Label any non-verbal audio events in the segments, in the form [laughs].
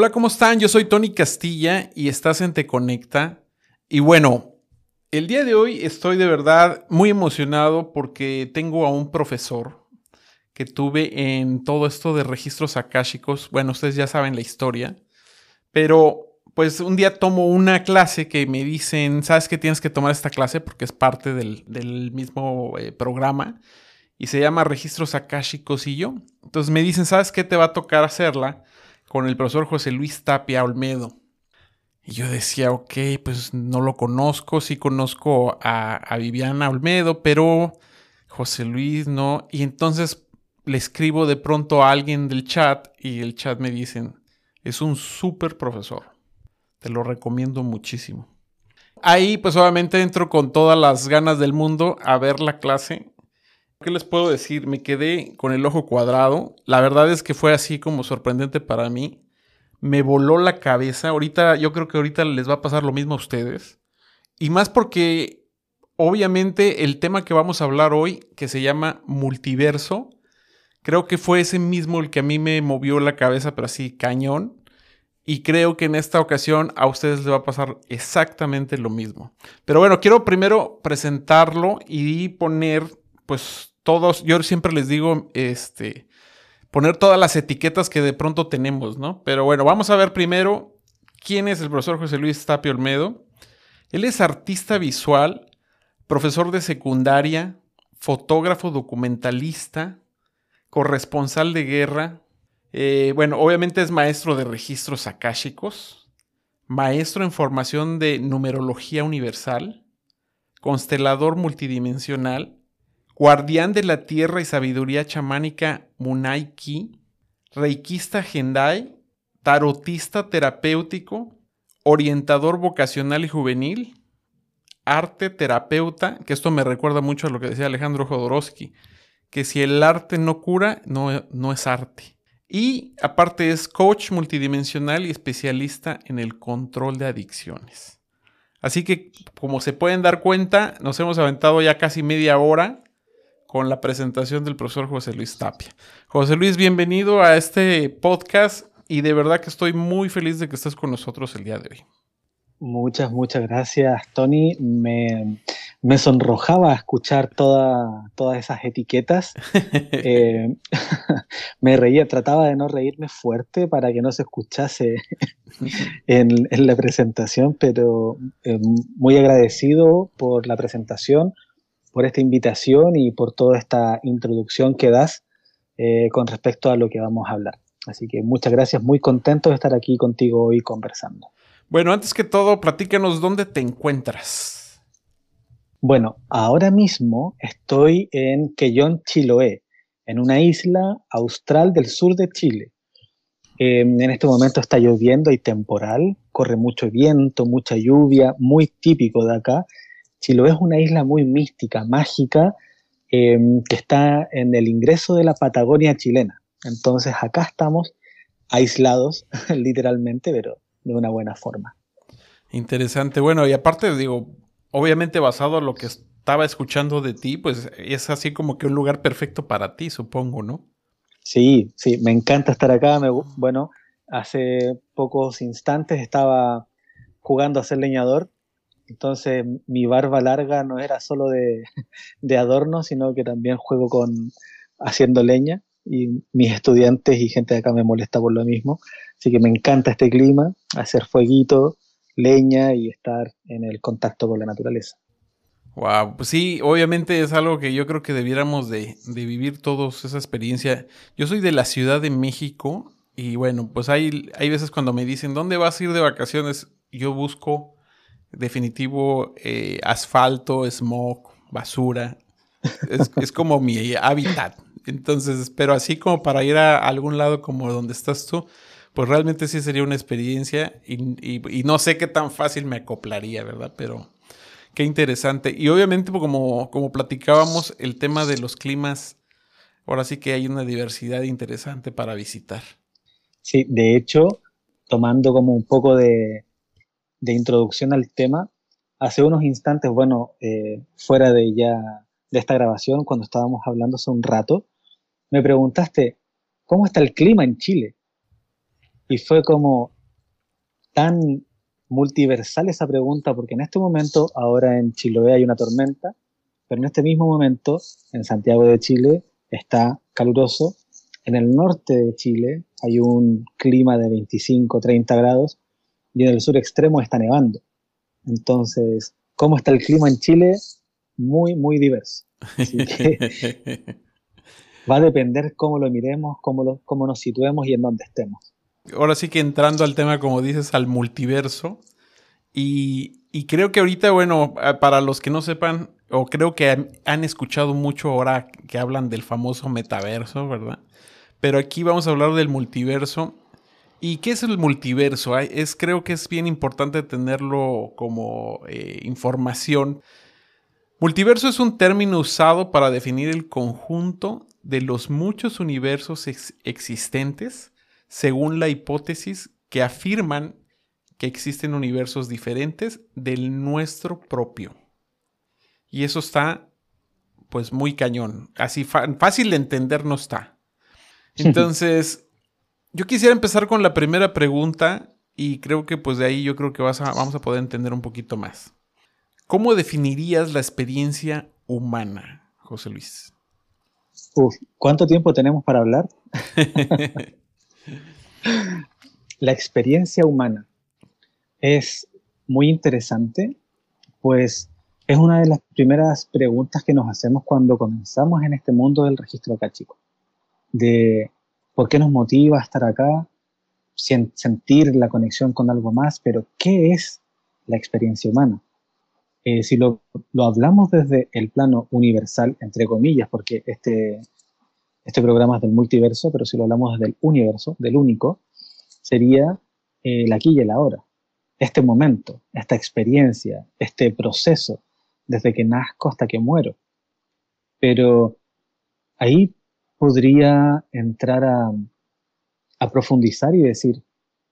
Hola, ¿cómo están? Yo soy Tony Castilla y estás en Te Conecta. Y bueno, el día de hoy estoy de verdad muy emocionado porque tengo a un profesor que tuve en todo esto de registros akáshicos. Bueno, ustedes ya saben la historia, pero pues un día tomo una clase que me dicen, ¿sabes que tienes que tomar esta clase? Porque es parte del, mismo eh, programa y se llama Registros Akáshicos y yo. Entonces me dicen, ¿sabes qué te va a tocar hacerla? Con el profesor José Luis Tapia Olmedo. Y yo decía, ok, pues no lo conozco, sí conozco a, Viviana Olmedo, pero José Luis no. Y entonces le escribo de pronto a alguien del chat y el chat me dicen, es un súper profesor, te lo recomiendo muchísimo. Ahí pues obviamente entro con todas las ganas del mundo a ver la clase ¿Qué les puedo decir? Me quedé con el ojo cuadrado. La verdad es que fue así como sorprendente para mí. Me voló la cabeza. Ahorita, yo creo que ahorita les va a pasar lo mismo a ustedes. Y más porque, obviamente, el tema que vamos a hablar hoy, que se llama multiverso, creo que fue ese mismo el que a mí me movió la cabeza, pero así cañón. Y creo que en esta ocasión a ustedes les va a pasar exactamente lo mismo. Pero bueno, quiero primero presentarlo y poner, pues, todos, yo siempre les digo, este, poner todas las etiquetas que de pronto tenemos, ¿no? Pero bueno, vamos a ver primero quién es el profesor José Luis Tapio Olmedo. Él es artista visual, profesor de secundaria, fotógrafo documentalista, corresponsal de guerra. Eh, bueno, obviamente es maestro de registros akáshicos, maestro en formación de numerología universal, constelador multidimensional guardián de la tierra y sabiduría chamánica Munaiki, reikista Gendai, tarotista terapéutico, orientador vocacional y juvenil, arte terapeuta, que esto me recuerda mucho a lo que decía Alejandro Jodorowsky, que si el arte no cura, no, no es arte. Y aparte es coach multidimensional y especialista en el control de adicciones. Así que, como se pueden dar cuenta, nos hemos aventado ya casi media hora con la presentación del profesor José Luis Tapia. José Luis, bienvenido a este podcast y de verdad que estoy muy feliz de que estés con nosotros el día de hoy. Muchas, muchas gracias, Tony. Me, me sonrojaba escuchar todas esas etiquetas. [laughs] Eh, [laughs] me reía, trataba de no reírme fuerte para que no se escuchase [laughs] en, en la presentación, pero eh, muy agradecido por la presentación, por esta invitación y por toda esta introducción que das eh, con respecto a lo que vamos a hablar. Así que muchas gracias, muy contento de estar aquí contigo hoy conversando. Bueno, antes que todo, platícanos dónde te encuentras. Bueno, ahora mismo estoy en Quellón, Chiloé, en una isla austral del sur de Chile. Em, en este momento está lloviendo y temporal, corre mucho viento, mucha lluvia, muy típico de acá, Chiloé es una isla muy mística, mágica, em, que está en el ingreso de la Patagonia chilena. Entonces acá estamos aislados, [laughs] literalmente, pero de una buena forma. Interesante. Bueno, y aparte, digo, obviamente basado en lo que estaba escuchando de ti, pues es así como que un lugar perfecto para ti, supongo, ¿no? Sí, sí, me encanta estar acá. bueno, hace pocos instantes estaba jugando a ser leñador entonces mi barba larga no era solo [laughs] de, adorno, sino que también juego con haciendo leña y mis estudiantes y gente de acá me molesta por lo mismo. Así que me encanta este clima, hacer fueguito, leña y estar en el contacto con la naturaleza. Wow, pues sí, obviamente es algo que yo creo que debiéramos de, de, vivir todos esa experiencia. Yo soy de la Ciudad de México y bueno, pues hay, hay veces cuando me dicen, ¿dónde vas a ir de vacaciones? Yo busco definitivo eh, asfalto, smog, basura. [laughs] Es, como mi hábitat. Entonces, pero así como para ir a algún lado como donde estás tú, pues realmente sí sería una experiencia y, no sé qué tan fácil me acoplaría, ¿verdad? Pero qué interesante. Y obviamente, pues, como, como platicábamos, el tema de los climas, ahora sí que hay una diversidad interesante para visitar. Sí, de hecho, tomando como un poco de, de introducción al tema, hace unos instantes, bueno, eh, fuera de ya de esta grabación, cuando estábamos hablando hace un rato, me preguntaste, ¿cómo está el clima en Chile? Y fue como tan multiversal esa pregunta, porque en este momento, ahora en Chiloé hay una tormenta, pero en este mismo momento, en Santiago de Chile, está caluroso. En el norte de Chile hay un clima de 25, 30 grados y en el sur extremo está nevando. Entonces, ¿cómo está el clima en Chile? Muy, muy diverso. Así que [laughs] va a depender cómo lo miremos, cómo, lo, cómo nos situemos y en dónde estemos. Ahora sí que entrando al tema, como dices, al multiverso. Y, y creo que ahorita, bueno, para los que no sepan, o creo que han, escuchado mucho ahora que hablan del famoso metaverso, ¿verdad? Pero aquí vamos a hablar del multiverso. ¿Y qué es el multiverso? Es, creo que es bien importante tenerlo como eh, información. Multiverso es un término usado para definir el conjunto de los muchos universos existentes según la hipótesis que afirman que existen universos diferentes del nuestro propio. Y eso está, pues, muy cañón. Así fácil de entender no está. [laughs] Entonces, yo quisiera empezar con la primera pregunta y creo que pues de ahí yo creo que vas a, vamos a poder entender un poquito más. ¿Cómo definirías la experiencia humana, José Luis? Uf, ¿cuánto tiempo tenemos para hablar? [laughs] la experiencia humana es muy interesante, pues es una de las primeras preguntas que nos hacemos cuando comenzamos en este mundo del registro chico. De por qué nos motiva estar acá, sentir la conexión con algo más, pero ¿qué es la experiencia humana? Eh, si lo, lo, hablamos desde el plano universal, entre comillas, porque este, este programa es del multiverso, pero si lo hablamos desde el universo, del único, sería eh, el aquí y el ahora. Este momento, esta experiencia, este proceso desde que nazco hasta que muero. Pero ahí podría entrar a, profundizar y decir,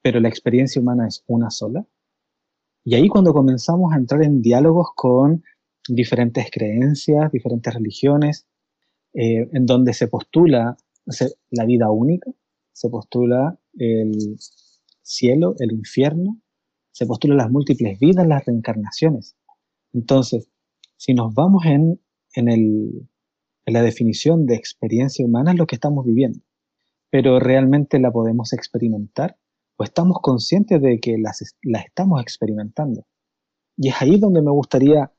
pero la experiencia humana es una sola. Y ahí cuando comenzamos a entrar en diálogos con diferentes creencias, diferentes religiones, eh, en donde se postula la vida única, se postula el cielo, el infierno, se postula las múltiples vidas, las reencarnaciones. Entonces, si nos vamos en, la definición de experiencia humana, es lo que estamos viviendo. Pero realmente la podemos experimentar o estamos conscientes de que la estamos experimentando. Y es ahí donde me gustaría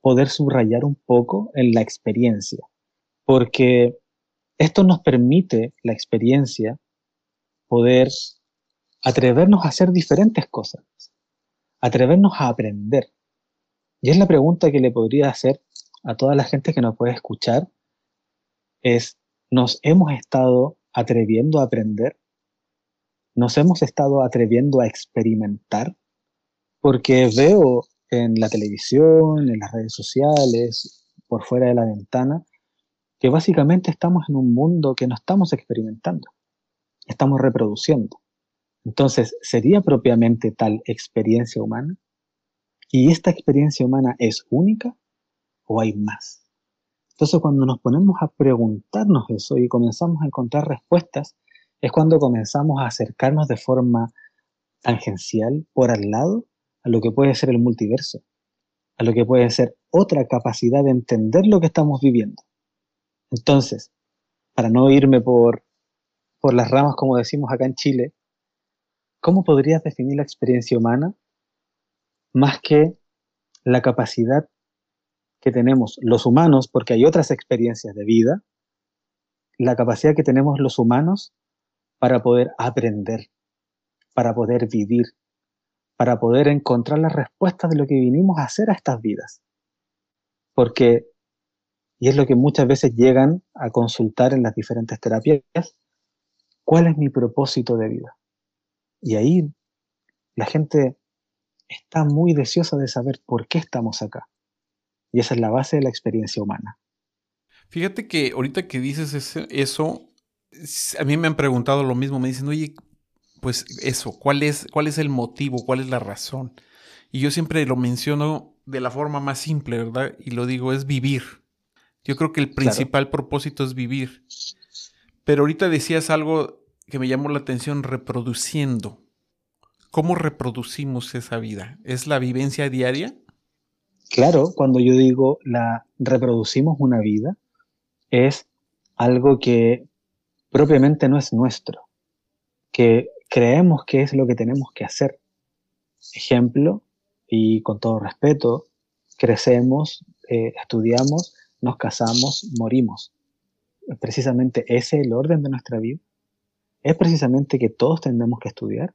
poder subrayar un poco en la experiencia, porque esto nos permite la experiencia poder atrevernos a hacer diferentes cosas, atrevernos a aprender, y es la pregunta que le podría hacer a toda la gente que nos puede escuchar, es, ¿nos hemos estado atreviendo a aprender? ¿Nos hemos estado atreviendo a experimentar? Porque veo en la televisión, en las redes sociales, por fuera de la ventana, que básicamente estamos en un mundo que no estamos experimentando, estamos reproduciendo. Entonces, ¿sería propiamente tal experiencia humana? ¿Y esta experiencia humana es única o hay más? Entonces cuando nos ponemos a preguntarnos eso y comenzamos a encontrar respuestas, es cuando comenzamos a acercarnos de forma tangencial, por al lado, a lo que puede ser el multiverso, a lo que puede ser otra capacidad de entender lo que estamos viviendo. Entonces, para no irme por, por las ramas, como decimos acá en Chile, ¿cómo podrías definir la experiencia humana más que la capacidad que tenemos los humanos, porque hay otras experiencias de vida, la capacidad que tenemos los humanos para poder aprender, para poder vivir, para poder encontrar las respuestas de lo que vinimos a hacer a estas vidas. Porque, y es lo que muchas veces llegan a consultar en las diferentes terapias, ¿cuál es mi propósito de vida? Y ahí la gente está muy deseosa de saber por qué estamos acá. Y esa es la base de la experiencia humana. Fíjate que ahorita que dices eso, a mí me han preguntado lo mismo, me dicen, oye, pues eso, ¿cuál es, cuál es el motivo, cuál es la razón? Y yo siempre lo menciono de la forma más simple, ¿verdad? Y lo digo, es vivir. Yo creo que el principal propósito es vivir. Pero ahorita decías algo que me llamó la atención, reproduciendo. ¿Cómo reproducimos esa vida? ¿Es la vivencia diaria? Claro, cuando yo digo la reproducimos una vida, es algo que propiamente no es nuestro, que creemos que es lo que tenemos que hacer. Ejemplo, y con todo respeto, crecemos, eh, estudiamos, nos casamos, morimos. ¿Precisamente ese es el orden de nuestra vida? ¿Es precisamente que todos tenemos que estudiar?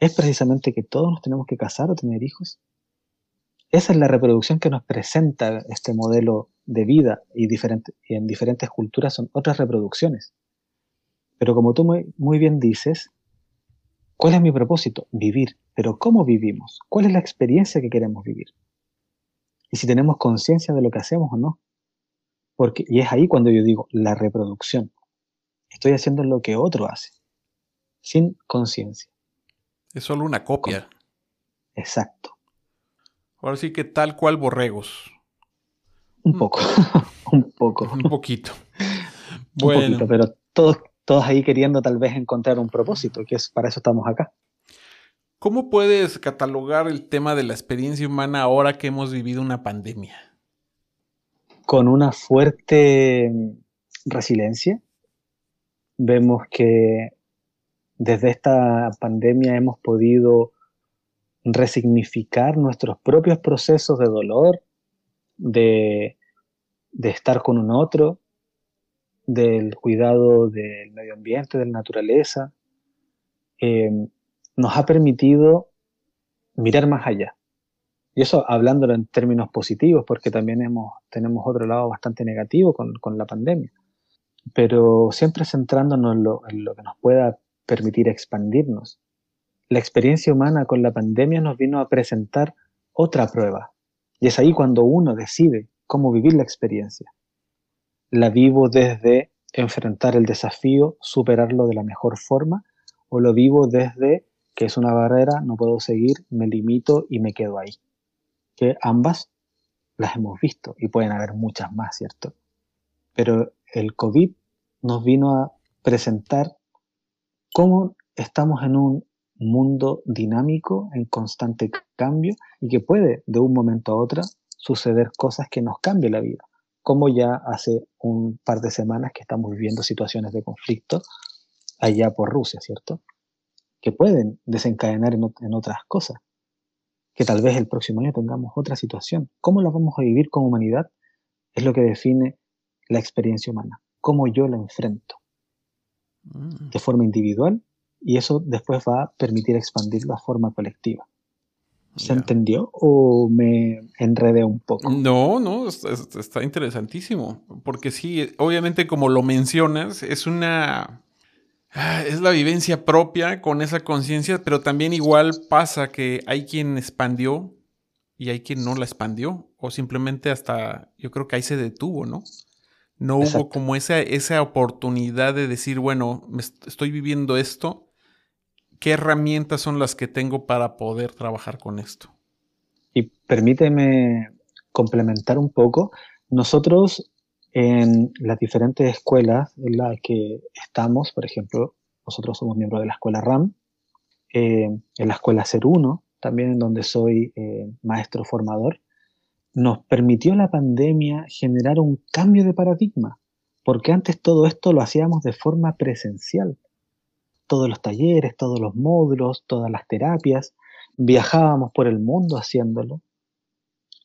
¿Es precisamente que todos nos tenemos que casar o tener hijos? Esa es la reproducción que nos presenta este modelo de vida y, y en diferentes culturas son otras reproducciones. Pero como tú muy, muy bien dices, ¿cuál es mi propósito? Vivir. Pero ¿cómo vivimos? ¿Cuál es la experiencia que queremos vivir? Y si tenemos conciencia de lo que hacemos o no. Porque, y es ahí cuando yo digo la reproducción. Estoy haciendo lo que otro hace, sin conciencia. Es solo una copia. Exacto. Ahora sí que tal cual borregos. Un poco, [laughs] un poco. Un poquito. Bueno. Un poquito, pero todos, todos ahí queriendo tal vez encontrar un propósito, que es para eso estamos acá. ¿Cómo puedes catalogar el tema de la experiencia humana ahora que hemos vivido una pandemia? Con una fuerte resiliencia. Vemos que desde esta pandemia hemos podido resignificar nuestros propios procesos de dolor, de, estar con un otro, del cuidado del medio ambiente, de la naturaleza, eh, nos ha permitido mirar más allá. Y eso hablándolo en términos positivos, porque también hemos, tenemos otro lado bastante negativo con, la pandemia. Pero siempre centrándonos en lo, en lo que nos pueda permitir expandirnos. La experiencia humana con la pandemia nos vino a presentar otra prueba. Y es ahí cuando uno decide cómo vivir la experiencia. La vivo desde enfrentar el desafío, superarlo de la mejor forma, o lo vivo desde que es una barrera, no puedo seguir, me limito y me quedo ahí. Que ambas las hemos visto y pueden haber muchas más, ¿cierto? Pero el COVID nos vino a presentar cómo estamos en un mundo dinámico, en constante cambio y que puede de un momento a otro suceder cosas que nos cambien la vida, como ya hace un par de semanas que estamos viviendo situaciones de conflicto allá por Rusia, ¿cierto? Que pueden desencadenar en, en otras cosas, que tal vez el próximo año tengamos otra situación. ¿Cómo la vamos a vivir como humanidad? Es lo que define la experiencia humana, cómo yo la enfrento. Mm. de forma individual y eso después va a permitir expandir la forma colectiva. ¿Se entendió o me enredé un poco? No, no, está, interesantísimo. Porque sí, obviamente como lo mencionas, es una... Ah, es la vivencia propia con esa conciencia, pero también igual pasa que hay quien expandió y hay quien no la expandió. O simplemente hasta, yo creo que ahí se detuvo, ¿no? No hubo como esa, esa oportunidad de decir, bueno, me estoy viviendo esto, ¿qué herramientas son las que tengo para poder trabajar con esto? Y permíteme complementar un poco. Nosotros en las diferentes escuelas en las que estamos, por ejemplo, nosotros somos miembros de la escuela RAM, eh, en la escuela Ser 1, también donde soy eh, maestro formador, nos permitió la pandemia generar un cambio de paradigma, porque antes todo esto lo hacíamos de forma presencial. Todos los talleres, todos los módulos, todas las terapias, viajábamos por el mundo haciéndolo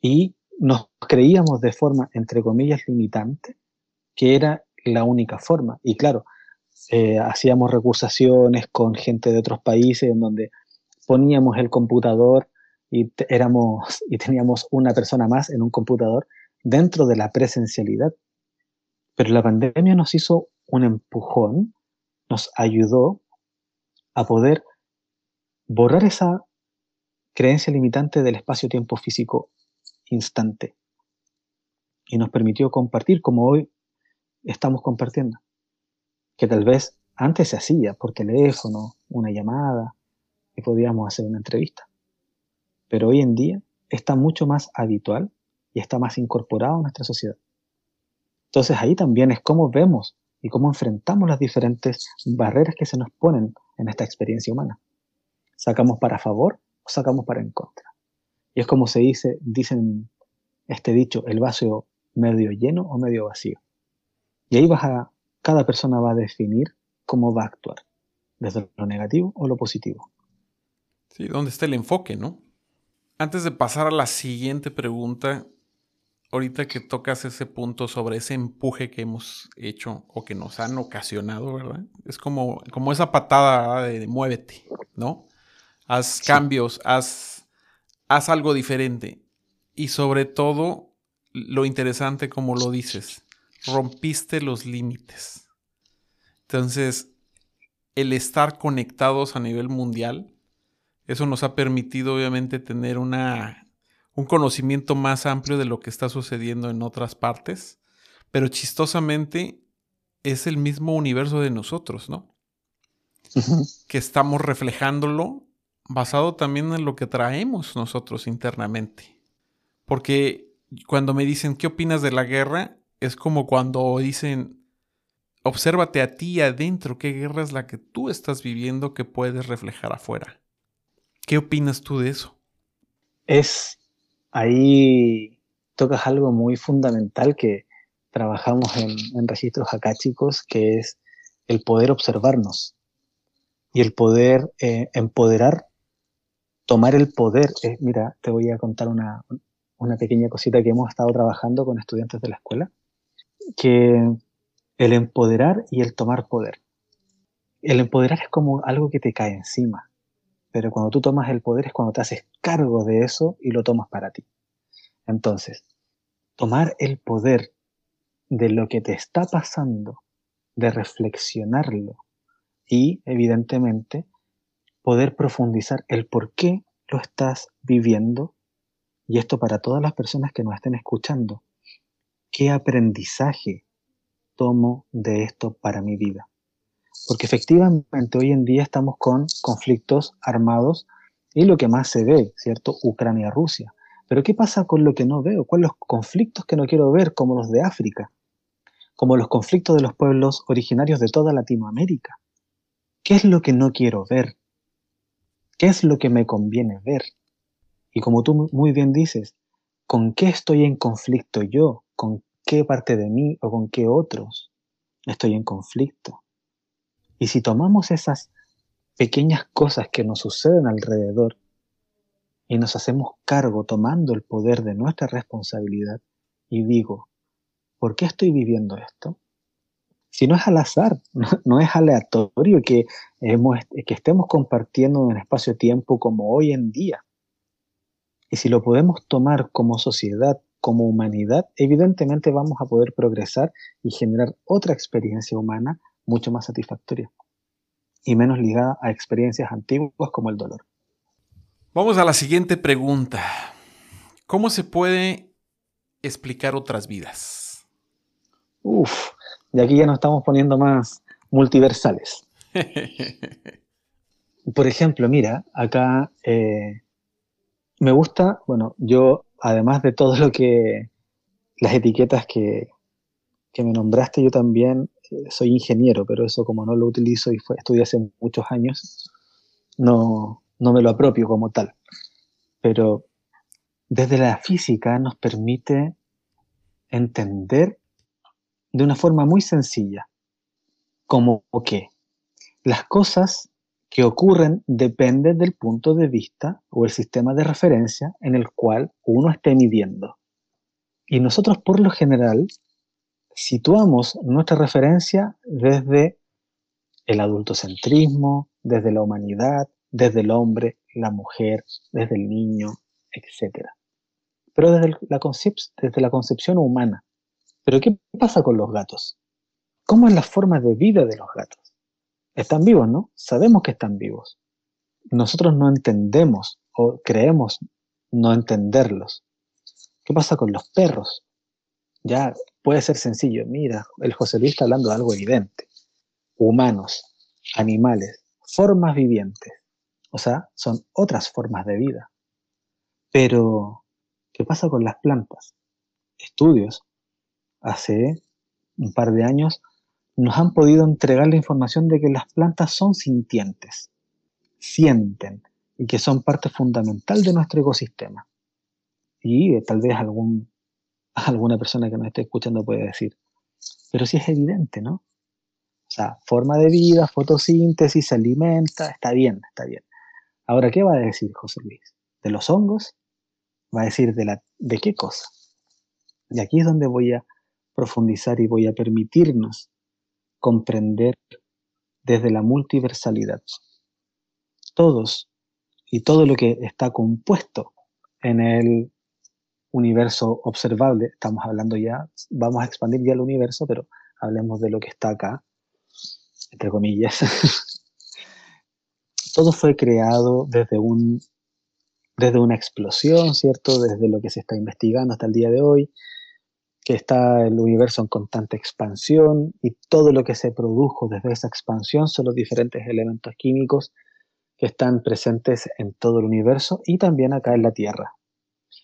y nos creíamos de forma, entre comillas, limitante, que era la única forma. Y claro, eh, hacíamos recusaciones con gente de otros países en donde poníamos el computador y, éramos, [laughs] y teníamos una persona más en un computador dentro de la presencialidad. Pero la pandemia nos hizo un empujón, nos ayudó a poder borrar esa creencia limitante del espacio-tiempo físico instante. Y nos permitió compartir como hoy estamos compartiendo, que tal vez antes se hacía por teléfono, una llamada y podíamos hacer una entrevista. Pero hoy en día está mucho más habitual y está más incorporado a nuestra sociedad. Entonces ahí también es cómo vemos y cómo enfrentamos las diferentes barreras que se nos ponen en esta experiencia humana. ¿Sacamos para favor o sacamos para en contra? Y es como se dice, dicen este dicho, el vaso medio lleno o medio vacío. Y ahí vas a, cada persona va a definir cómo va a actuar, desde lo negativo o lo positivo. Sí, ¿dónde está el enfoque, no? Antes de pasar a la siguiente pregunta, ahorita que tocas ese punto sobre ese empuje que hemos hecho o que nos han ocasionado, ¿verdad? Es como, como esa patada de, muévete, ¿no? Haz cambios, haz, haz algo diferente. Y sobre todo, lo interesante como lo dices, rompiste los límites. Entonces, el estar conectados a nivel mundial, eso nos ha permitido obviamente tener una un conocimiento más amplio de lo que está sucediendo en otras partes, pero chistosamente es el mismo universo de nosotros, ¿no? Que estamos reflejándolo basado también en lo que traemos nosotros internamente. Porque cuando me dicen, ¿qué opinas de la guerra? Es como cuando dicen, obsérvate a ti adentro, ¿qué guerra es la que tú estás viviendo que puedes reflejar afuera? ¿Qué opinas tú de eso? Es ahí tocas algo muy fundamental que trabajamos en, registros acá, chicos, que es el poder observarnos y el poder eh, empoderar, tomar el poder. Eh, mira, te voy a contar una, una pequeña cosita que hemos estado trabajando con estudiantes de la escuela, que el empoderar y el tomar poder. El empoderar es como algo que te cae encima. Pero cuando tú tomas el poder es cuando te haces cargo de eso y lo tomas para ti. Entonces, tomar el poder de lo que te está pasando, de reflexionarlo y, evidentemente, poder profundizar el por qué lo estás viviendo. Y esto para todas las personas que nos estén escuchando. ¿Qué aprendizaje tomo de esto para mi vida? Porque efectivamente hoy en día estamos con conflictos armados y lo que más se ve, ¿cierto? Ucrania-Rusia. Pero ¿qué pasa con lo que no veo? ¿Cuáles los conflictos que no quiero ver, como los de África? Como los conflictos de los pueblos originarios de toda Latinoamérica. ¿Qué es lo que no quiero ver? ¿Qué es lo que me conviene ver? Y como tú muy bien dices, ¿con qué estoy en conflicto yo? ¿Con qué parte de mí o con qué otros estoy en conflicto? Y si tomamos esas pequeñas cosas que nos suceden alrededor y nos hacemos cargo tomando el poder de nuestra responsabilidad y digo, ¿por qué estoy viviendo esto? Si no es al azar, [laughs] no, es aleatorio que, que estemos compartiendo un espacio-tiempo como hoy en día. Y si lo podemos tomar como sociedad, como humanidad, evidentemente vamos a poder progresar y generar otra experiencia humana mucho más satisfactoria y menos ligada a experiencias antiguas como el dolor. Vamos a la siguiente pregunta. ¿Cómo se puede explicar otras vidas? Uf, de aquí ya nos estamos poniendo más multiversales. [laughs] Por ejemplo, mira, acá eh, me gusta, bueno, yo además de todo lo que, las etiquetas que, que me nombraste, yo también soy ingeniero, pero eso como no lo utilizo y fue, estudié hace muchos años, no, no me lo apropio como tal. Pero desde la física nos permite entender de una forma muy sencilla, como que las cosas que ocurren dependen del punto de vista o el sistema de referencia en el cual uno esté midiendo. Y nosotros por lo general situamos nuestra referencia desde el adultocentrismo, desde la humanidad, desde el hombre, la mujer, desde el niño, etc. Pero desde la, desde la concepción humana. Pero ¿qué pasa con los gatos? ¿Cómo es la forma de vida de los gatos? Están vivos, ¿no? Sabemos que están vivos. Nosotros no entendemos o creemos no entenderlos. ¿Qué pasa con los perros? Ya puede ser sencillo. Mira, el José Luis está hablando de algo evidente. Humanos, animales, formas vivientes. O sea, son otras formas de vida. Pero, ¿qué pasa con las plantas? Estudios hace un par de años nos han podido entregar la información de que las plantas son sintientes, sienten y que son parte fundamental de nuestro ecosistema. Y eh, tal vez algún, [laughs] alguna persona que nos esté escuchando puede decir, pero sí es evidente, ¿no? O sea, forma de vida, fotosíntesis, se alimenta, está bien, está bien. Ahora, ¿qué va a decir José Luis? ¿De los hongos? ¿Va a decir de, la, de qué cosa? Y aquí es donde voy a profundizar y voy a permitirnos comprender desde la multiversalidad. Todos y todo lo que está compuesto en el universo observable, estamos hablando ya, vamos a expandir ya el universo, pero hablemos de lo que está acá, entre comillas. [laughs] todo fue creado desde un desde una explosión, ¿cierto? Desde lo que se está investigando hasta el día de hoy, que está el universo en constante expansión y todo lo que se produjo desde esa expansión son los diferentes elementos químicos que están presentes en todo el universo y también acá en la Tierra.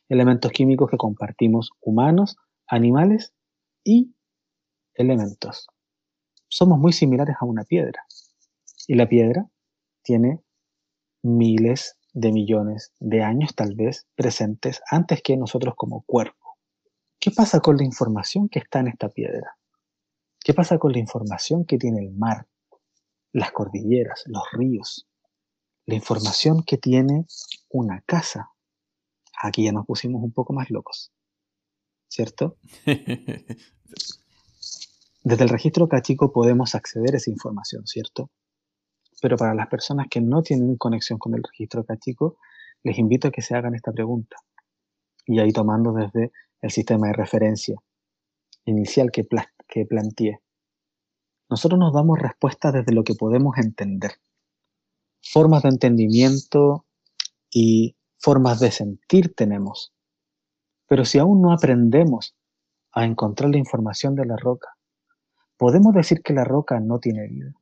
Elementos químicos que compartimos humanos, animales y elementos. Somos muy similares a una piedra y la piedra tiene miles de millones de años tal vez presentes antes que nosotros como cuerpo. ¿Qué pasa con la información que está en esta piedra? ¿Qué pasa con la información que tiene el mar, las cordilleras, los ríos? La información que tiene una casa. Aquí ya nos pusimos un poco más locos, ¿cierto? Desde el registro cachico podemos acceder a esa información, ¿cierto? Pero para las personas que no tienen conexión con el registro cachico, les invito a que se hagan esta pregunta. Y ahí tomando desde el sistema de referencia inicial que, que planteé. Nosotros nos damos respuestas desde lo que podemos entender. Formas de entendimiento y formas de sentir tenemos. Pero si aún no aprendemos a encontrar la información de la roca, podemos decir que la roca no tiene vida.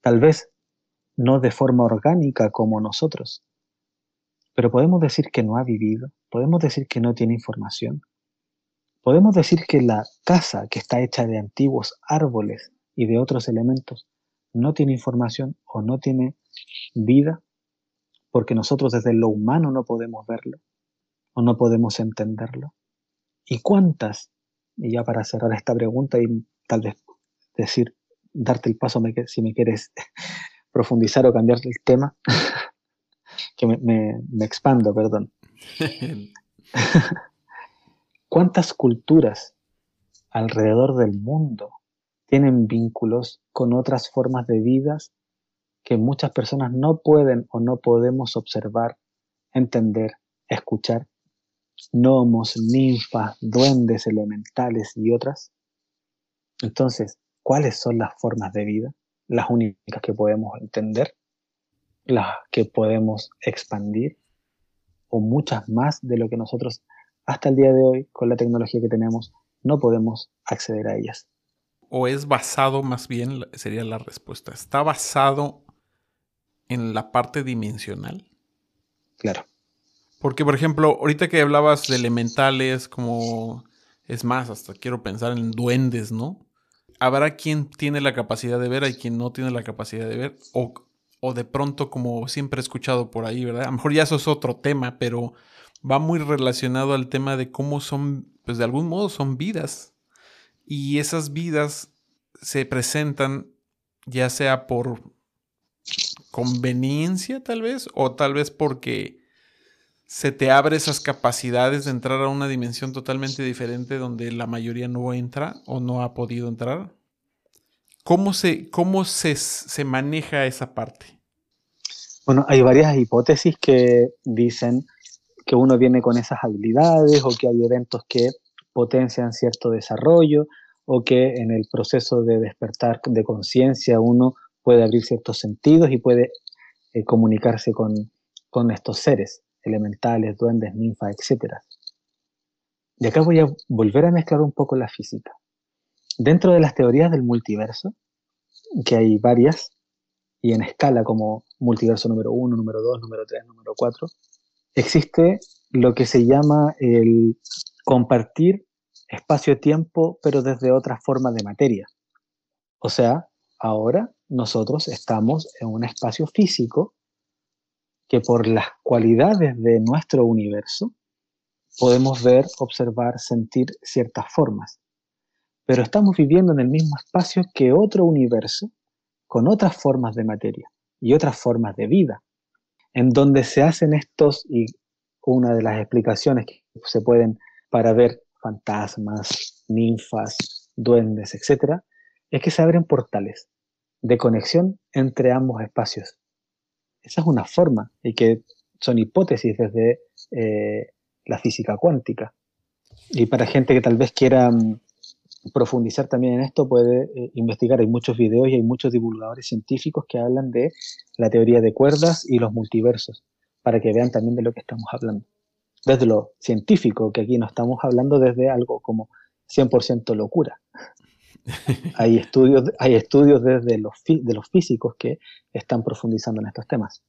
Tal vez no de forma orgánica como nosotros, pero podemos decir que no ha vivido, podemos decir que no tiene información, Podemos decir que la casa, que está hecha de antiguos árboles y de otros elementos, no tiene información o no tiene vida, porque nosotros desde lo humano no podemos verlo o no podemos entenderlo. ¿Y cuántas? Y ya para cerrar esta pregunta y tal vez decir, darte el paso si me quieres [laughs] profundizar o cambiar el tema, [laughs] que me, me expando, perdón. [laughs] ¿Cuántas culturas alrededor del mundo tienen vínculos con otras formas de vidas que muchas personas no pueden o no podemos observar, entender, escuchar? Gnomos, ninfas, duendes elementales y otras. Entonces, ¿cuáles son las formas de vida? Las únicas que podemos entender, las que podemos expandir, o muchas más de lo que nosotros hasta el día de hoy, con la tecnología que tenemos, no podemos acceder a ellas. O es basado, más bien, sería la respuesta. ¿Está basado en la parte dimensional? Claro. Porque, por ejemplo, ahorita que hablabas de elementales, como es más, hasta quiero pensar en duendes, ¿no? Habrá quien tiene la capacidad de ver, hay quien no tiene la capacidad de ver, o, o de pronto, como siempre he escuchado por ahí, ¿verdad? A lo mejor ya eso es otro tema, pero va muy relacionado al tema de cómo son, pues de algún modo son vidas. Y esas vidas se presentan ya sea por conveniencia tal vez, o tal vez porque se te abre esas capacidades de entrar a una dimensión totalmente diferente donde la mayoría no entra o no ha podido entrar. ¿Cómo se, cómo se, se maneja esa parte? Bueno, hay varias hipótesis que dicen que uno viene con esas habilidades o que hay eventos que potencian cierto desarrollo o que en el proceso de despertar de conciencia uno puede abrir ciertos sentidos y puede eh, comunicarse con, con estos seres elementales, duendes, ninfas, etc. Y acá voy a volver a mezclar un poco la física. Dentro de las teorías del multiverso, que hay varias, y en escala como multiverso número 1, número 2, número 3, número 4, existe lo que se llama el compartir espacio-tiempo, pero desde otra forma de materia. O sea, ahora nosotros estamos en un espacio físico que por las cualidades de nuestro universo podemos ver, observar, sentir ciertas formas. Pero estamos viviendo en el mismo espacio que otro universo con otras formas de materia y otras formas de vida, en donde se hacen estos, y una de las explicaciones que se pueden para ver fantasmas, ninfas, duendes, etc., es que se abren portales de conexión entre ambos espacios. Esa es una forma y que son hipótesis desde eh, la física cuántica. Y para gente que tal vez quiera mm, profundizar también en esto, puede eh, investigar. Hay muchos videos y hay muchos divulgadores científicos que hablan de la teoría de cuerdas y los multiversos, para que vean también de lo que estamos hablando. Desde lo científico, que aquí no estamos hablando desde algo como 100% locura. Hay, estudios, hay estudios desde los, de los físicos que están profundizando en estos temas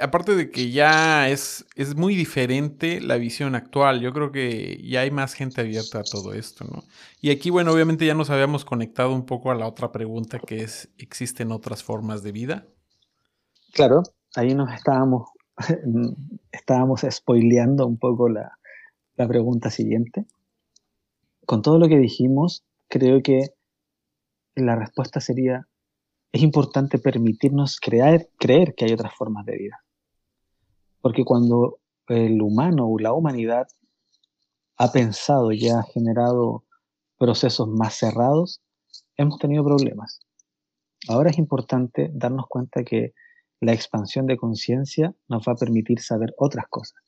aparte de que ya es, es muy diferente la visión actual, yo creo que ya hay más gente abierta a todo esto, ¿no? Y aquí, bueno, obviamente ya nos habíamos conectado un poco a la otra pregunta que es, ¿existen otras formas de vida? Claro, ahí nos estábamos, [laughs] estábamos spoileando un poco la, la pregunta siguiente. Con todo lo que dijimos, creo que la respuesta sería, es importante permitirnos creer, creer que hay otras formas de vida. Porque cuando el humano o la humanidad ha pensado y ha generado procesos más cerrados, hemos tenido problemas. Ahora es importante darnos cuenta que la expansión de conciencia nos va a permitir saber otras cosas.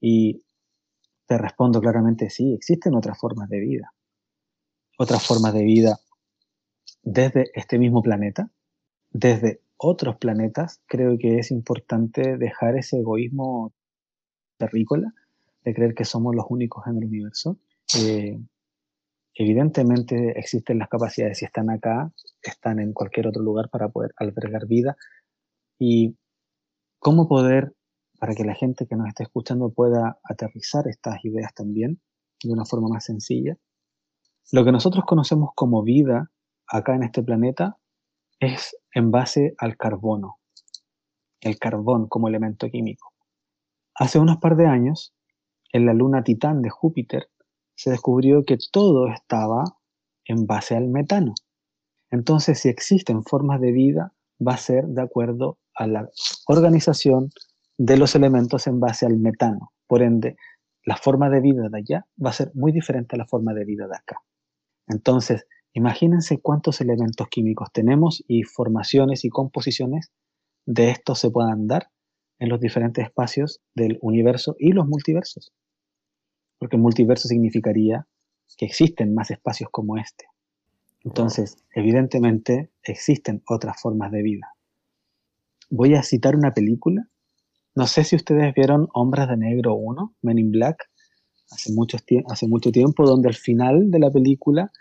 Y te respondo claramente, sí, existen otras formas de vida. Otras formas de vida desde este mismo planeta, desde otros planetas, creo que es importante dejar ese egoísmo terrícola de creer que somos los únicos en el universo. Eh, evidentemente existen las capacidades, si están acá, están en cualquier otro lugar para poder albergar vida. Y cómo poder, para que la gente que nos esté escuchando pueda aterrizar estas ideas también de una forma más sencilla. Lo que nosotros conocemos como vida acá en este planeta es en base al carbono, el carbón como elemento químico. Hace unos par de años, en la luna Titán de Júpiter, se descubrió que todo estaba en base al metano. Entonces, si existen formas de vida, va a ser de acuerdo a la organización de los elementos en base al metano. Por ende, la forma de vida de allá va a ser muy diferente a la forma de vida de acá. Entonces, Imagínense cuántos elementos químicos tenemos y formaciones y composiciones de estos se puedan dar en los diferentes espacios del universo y los multiversos. Porque multiverso significaría que existen más espacios como este. Entonces, evidentemente, existen otras formas de vida. Voy a citar una película. No sé si ustedes vieron Hombres de Negro 1, Men in Black, hace mucho, hace mucho tiempo, donde al final de la película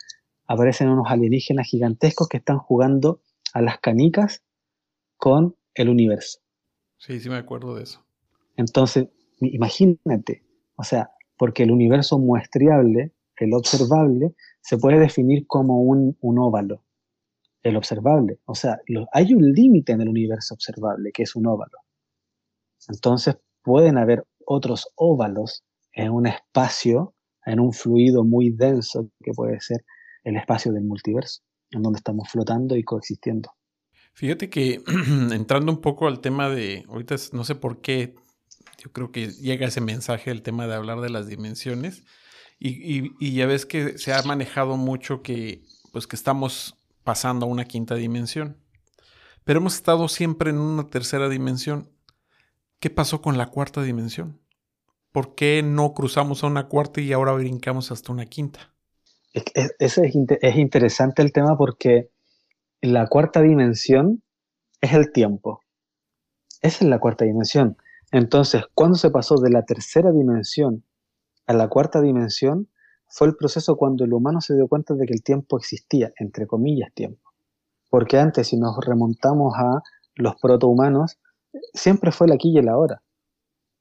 aparecen unos alienígenas gigantescos que están jugando a las canicas con el universo. Sí, sí me acuerdo de eso. Entonces, imagínate, o sea, porque el universo muestriable, el observable, se puede definir como un, óvalo, el observable. O sea, hay un límite en el universo observable, que es un óvalo. Entonces, pueden haber otros óvalos en un espacio, en un fluido muy denso, que puede ser el espacio del multiverso, en donde estamos flotando y coexistiendo. Fíjate que [clears throat] entrando un poco al tema de, ahorita no sé por qué, yo creo que llega ese mensaje, el tema de hablar de las dimensiones, y, ya ves que se ha manejado mucho que, pues que estamos pasando a una quinta dimensión, pero hemos estado siempre en una tercera dimensión. ¿Qué pasó con la cuarta dimensión? ¿Por qué no cruzamos a una cuarta y ahora brincamos hasta una quinta? Es, es, interesante el tema porque la cuarta dimensión es el tiempo. Esa es la cuarta dimensión. Entonces, cuando se pasó de la tercera dimensión a la cuarta dimensión, fue el proceso cuando el humano se dio cuenta de que el tiempo existía, entre comillas tiempo. Porque antes, si nos remontamos a los protohumanos, siempre fue el aquí y el ahora.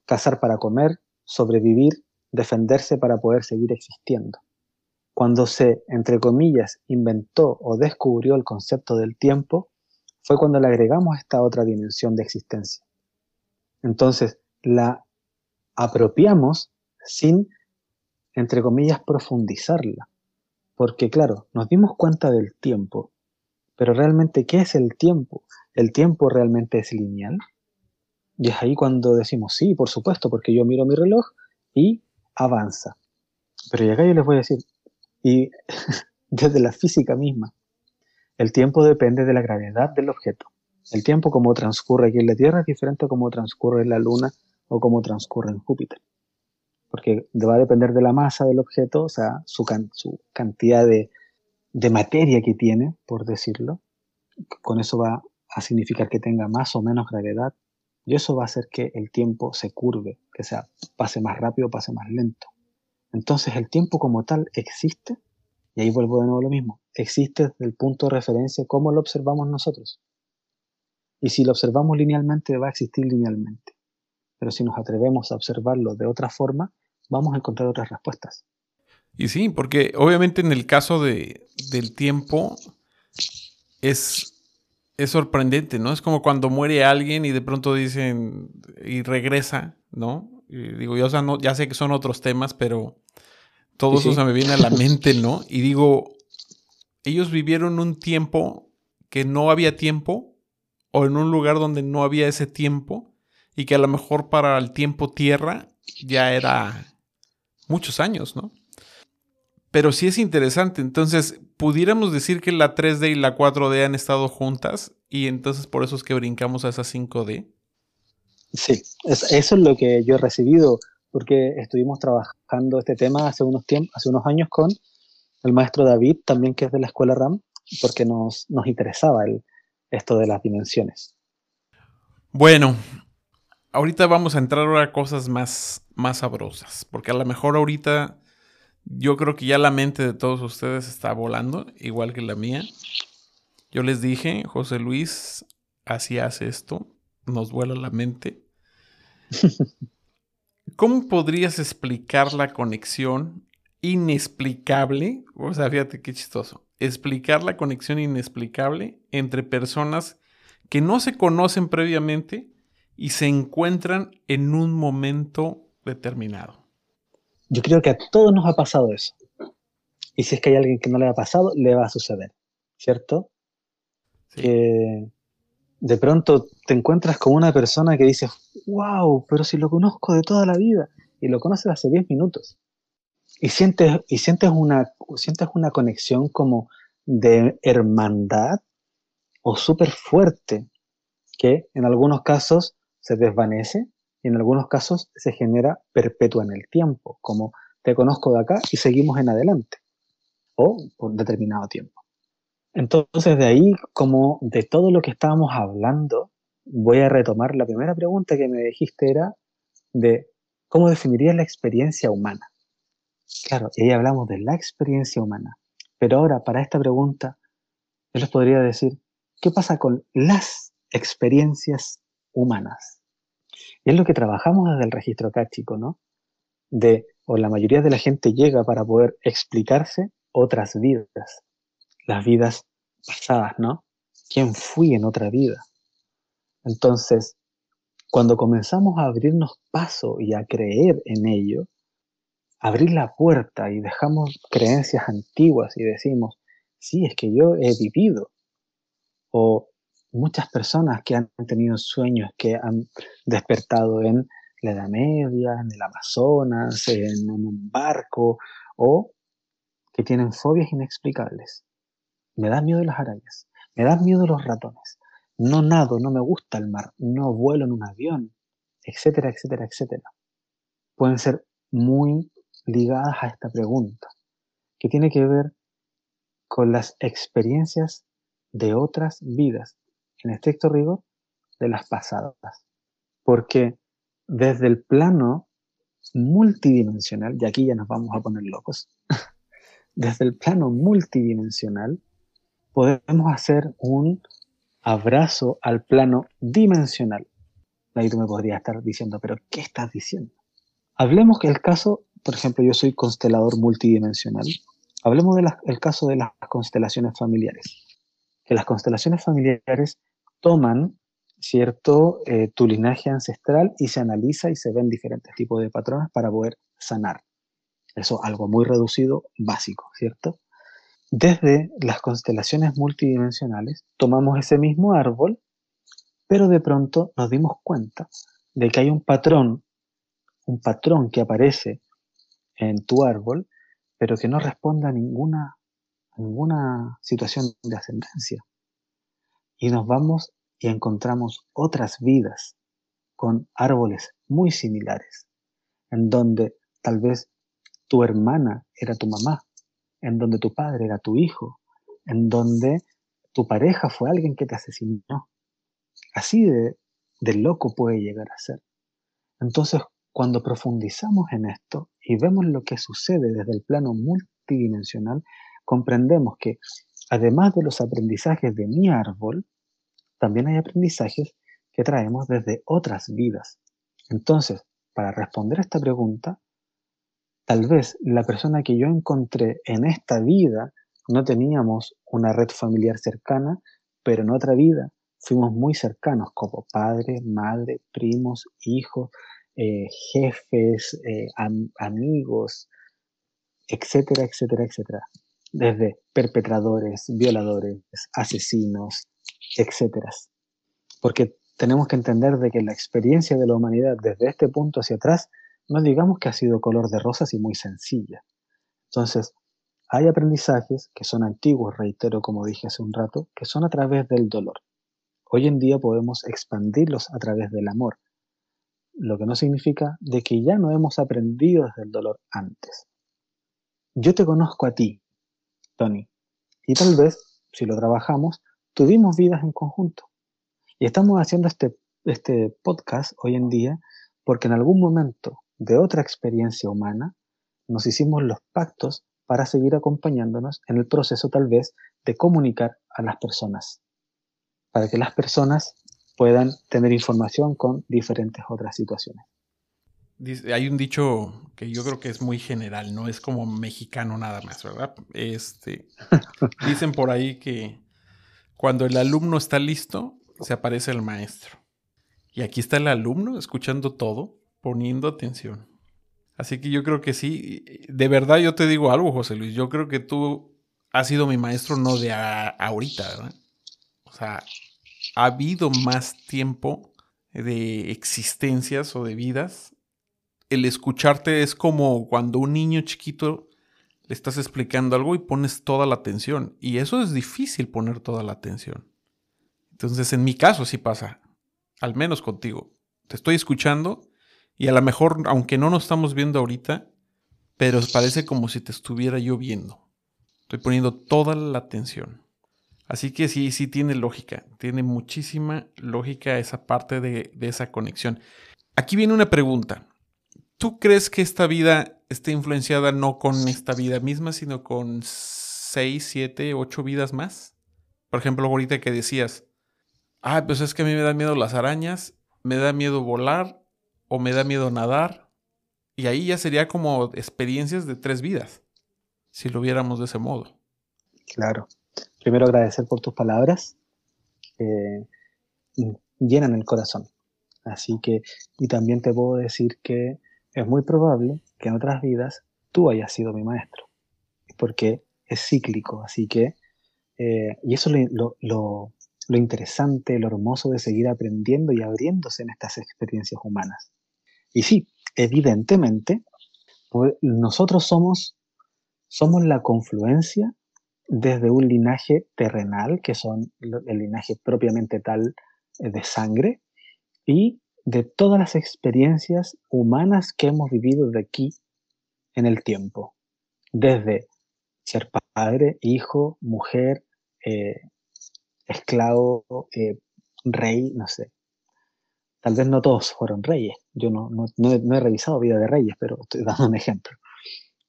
Cazar para comer, sobrevivir, defenderse para poder seguir existiendo. Cuando se, entre comillas, inventó o descubrió el concepto del tiempo, fue cuando le agregamos esta otra dimensión de existencia. Entonces, la apropiamos sin, entre comillas, profundizarla. Porque claro, nos dimos cuenta del tiempo, pero realmente, ¿qué es el tiempo? ¿El tiempo realmente es lineal? Y es ahí cuando decimos, sí, por supuesto, porque yo miro mi reloj y avanza. Pero y acá yo les voy a decir, y [laughs] desde la física misma, el tiempo depende de la gravedad del objeto. El tiempo como transcurre aquí en la Tierra es diferente a como transcurre en la Luna o como transcurre en Júpiter. Porque va a depender de la masa del objeto, o sea, su, su cantidad de, de materia que tiene, por decirlo. Con eso va a significar que tenga más o menos gravedad. Y eso va a hacer que el tiempo se curve, que sea, pase más rápido, pase más lento. Entonces el tiempo como tal existe, y ahí vuelvo de nuevo lo mismo, existe desde el punto de referencia cómo lo observamos nosotros. Y si lo observamos linealmente, va a existir linealmente. Pero si nos atrevemos a observarlo de otra forma, vamos a encontrar otras respuestas. Y sí, porque obviamente en el caso de, del tiempo es, es sorprendente, ¿no? Es como cuando muere alguien y de pronto dicen y regresa, ¿no? Digo, yo no, ya sé que son otros temas, pero todo eso se me viene a la mente, ¿no? Y digo, ellos vivieron un tiempo que no había tiempo o en un lugar donde no había ese tiempo y que a lo mejor para el tiempo tierra ya era muchos años, ¿no? Pero sí es interesante, entonces pudiéramos decir que la 3D y la 4D han estado juntas y entonces por eso es que brincamos a esa 5D. Sí, eso es lo que yo he recibido porque estuvimos trabajando este tema hace unos, hace unos años con el maestro David, también que es de la escuela RAM, porque nos, nos interesaba el, esto de las dimensiones. Bueno, ahorita vamos a entrar a cosas más, más sabrosas, porque a lo mejor ahorita yo creo que ya la mente de todos ustedes está volando, igual que la mía. Yo les dije, José Luis, así hace esto, nos vuela la mente. ¿Cómo podrías explicar la conexión inexplicable? O sea, fíjate qué chistoso explicar la conexión inexplicable entre personas que no se conocen previamente y se encuentran en un momento determinado. Yo creo que a todos nos ha pasado eso. Y si es que hay alguien que no le ha pasado, le va a suceder, ¿cierto? Que de pronto te encuentras con una persona que dices, wow, pero si lo conozco de toda la vida, y lo conoces hace 10 minutos y sientes, y sientes, una, sientes una conexión como de hermandad o súper fuerte que en algunos casos se desvanece y en algunos casos se genera perpetua en el tiempo, como te conozco de acá y seguimos en adelante, o por determinado tiempo. Entonces de ahí, como de todo lo que estábamos hablando, voy a retomar la primera pregunta que me dijiste era de cómo definirías la experiencia humana. Claro, y ahí hablamos de la experiencia humana. Pero ahora, para esta pregunta, yo les podría decir, ¿qué pasa con las experiencias humanas? Y es lo que trabajamos desde el registro cáchico, ¿no? De, o la mayoría de la gente llega para poder explicarse otras vidas, las vidas pasadas, ¿no? ¿Quién fui en otra vida? Entonces, cuando comenzamos a abrirnos paso y a creer en ello, abrir la puerta y dejamos creencias antiguas y decimos, sí, es que yo he vivido. O muchas personas que han tenido sueños que han despertado en la Edad Media, en el Amazonas, en, un barco, o que tienen fobias inexplicables. Me da miedo las arañas, me da miedo los ratones, no nado, no me gusta el mar, no vuelo en un avión, etcétera, etcétera, etcétera. Pueden ser muy ligadas a esta pregunta, que tiene que ver con las experiencias de otras vidas, en estricto rigor, de las pasadas. Porque desde el plano multidimensional, y aquí ya nos vamos a poner locos, [laughs] desde el plano multidimensional podemos hacer un abrazo al plano dimensional. Ahí tú me podrías estar diciendo, pero ¿qué estás diciendo? Hablemos que el caso por ejemplo, yo soy constelador multidimensional, Hablemos del caso de las constelaciones familiares. Que las constelaciones familiares toman cierto eh, tu linaje ancestral y se analiza y se ven diferentes tipos de patrones para poder sanar. Eso algo muy reducido, básico, ¿cierto? Desde las constelaciones multidimensionales tomamos ese mismo árbol, pero de pronto nos dimos cuenta de que hay un patrón, un patrón que aparece en tu árbol, pero que no responde a ninguna, a ninguna situación de ascendencia. Y nos vamos y encontramos otras vidas con árboles muy similares, en donde tal vez tu hermana era tu mamá, en donde tu padre era tu hijo, en donde tu pareja fue alguien que te asesinó. Así de, de loco puede llegar a ser. Entonces, cuando profundizamos en esto y vemos lo que sucede desde el plano multidimensional, comprendemos que además de los aprendizajes de mi árbol, también hay aprendizajes que traemos desde otras vidas. Entonces, para responder a esta pregunta, tal vez la persona que yo encontré en esta vida no teníamos una red familiar cercana, pero en otra vida fuimos muy cercanos como padre, madre, primos, hijos, eh, jefes, eh, amigos, etcétera, etcétera, etcétera. Desde perpetradores, violadores, asesinos, etcétera. Porque tenemos que entender de que la experiencia de la humanidad desde este punto hacia atrás no digamos que ha sido color de rosas y muy sencilla. Entonces, hay aprendizajes que son antiguos, reitero como dije hace un rato, que son a través del dolor. Hoy en día podemos expandirlos a través del amor, lo que no significa de que ya no hemos aprendido desde el dolor antes. Yo te conozco a ti, Tony, y tal vez, si lo trabajamos, tuvimos vidas en conjunto. Y estamos haciendo este, este podcast hoy en día porque en algún momento de otra experiencia humana nos hicimos los pactos para seguir acompañándonos en el proceso tal vez de comunicar a las personas, para que las personas puedan tener información con diferentes otras situaciones. hay un dicho que yo creo que es muy general, no es como mexicano nada más, ¿verdad? Este, [laughs] dicen por ahí que cuando el alumno está listo, se aparece el maestro. Y aquí está el alumno escuchando todo, poniendo atención. Así que yo creo que sí, de verdad yo te digo algo, José Luis, yo creo que tú has sido mi maestro no de ahorita, ¿verdad? O sea, ha habido más tiempo de existencias o de vidas. El escucharte es como cuando un niño chiquito le estás explicando algo y pones toda la atención. Y eso es difícil poner toda la atención. Entonces, en mi caso sí pasa, al menos contigo. Te estoy escuchando y a lo mejor, aunque no nos estamos viendo ahorita, pero parece como si te estuviera yo viendo. Estoy poniendo toda la atención. Así que sí, sí tiene lógica, tiene muchísima lógica esa parte de, de esa conexión. Aquí viene una pregunta. ¿Tú crees que esta vida está influenciada no con esta vida misma, sino con seis, siete, ocho vidas más? Por ejemplo, ahorita que decías, ah, pues es que a mí me da miedo las arañas, me da miedo volar o me da miedo nadar. Y ahí ya sería como experiencias de tres vidas, si lo viéramos de ese modo. Claro. Primero agradecer por tus palabras. llenan el corazón. Así que, y también te puedo decir que es muy probable que en otras vidas tú hayas sido mi maestro, porque es cíclico, así que, eh, y eso es lo, lo, interesante, lo hermoso de seguir aprendiendo y abriéndose en estas experiencias humanas. Y sí, evidentemente, pues, nosotros somos, somos la confluencia desde un linaje terrenal, que son el linaje propiamente tal eh, de sangre, y de todas las experiencias humanas que hemos vivido de aquí en el tiempo, desde ser padre, hijo, mujer, eh, esclavo, eh, rey, no sé. Tal vez no todos fueron reyes. Yo no, he, revisado vida de reyes, pero estoy dando un ejemplo.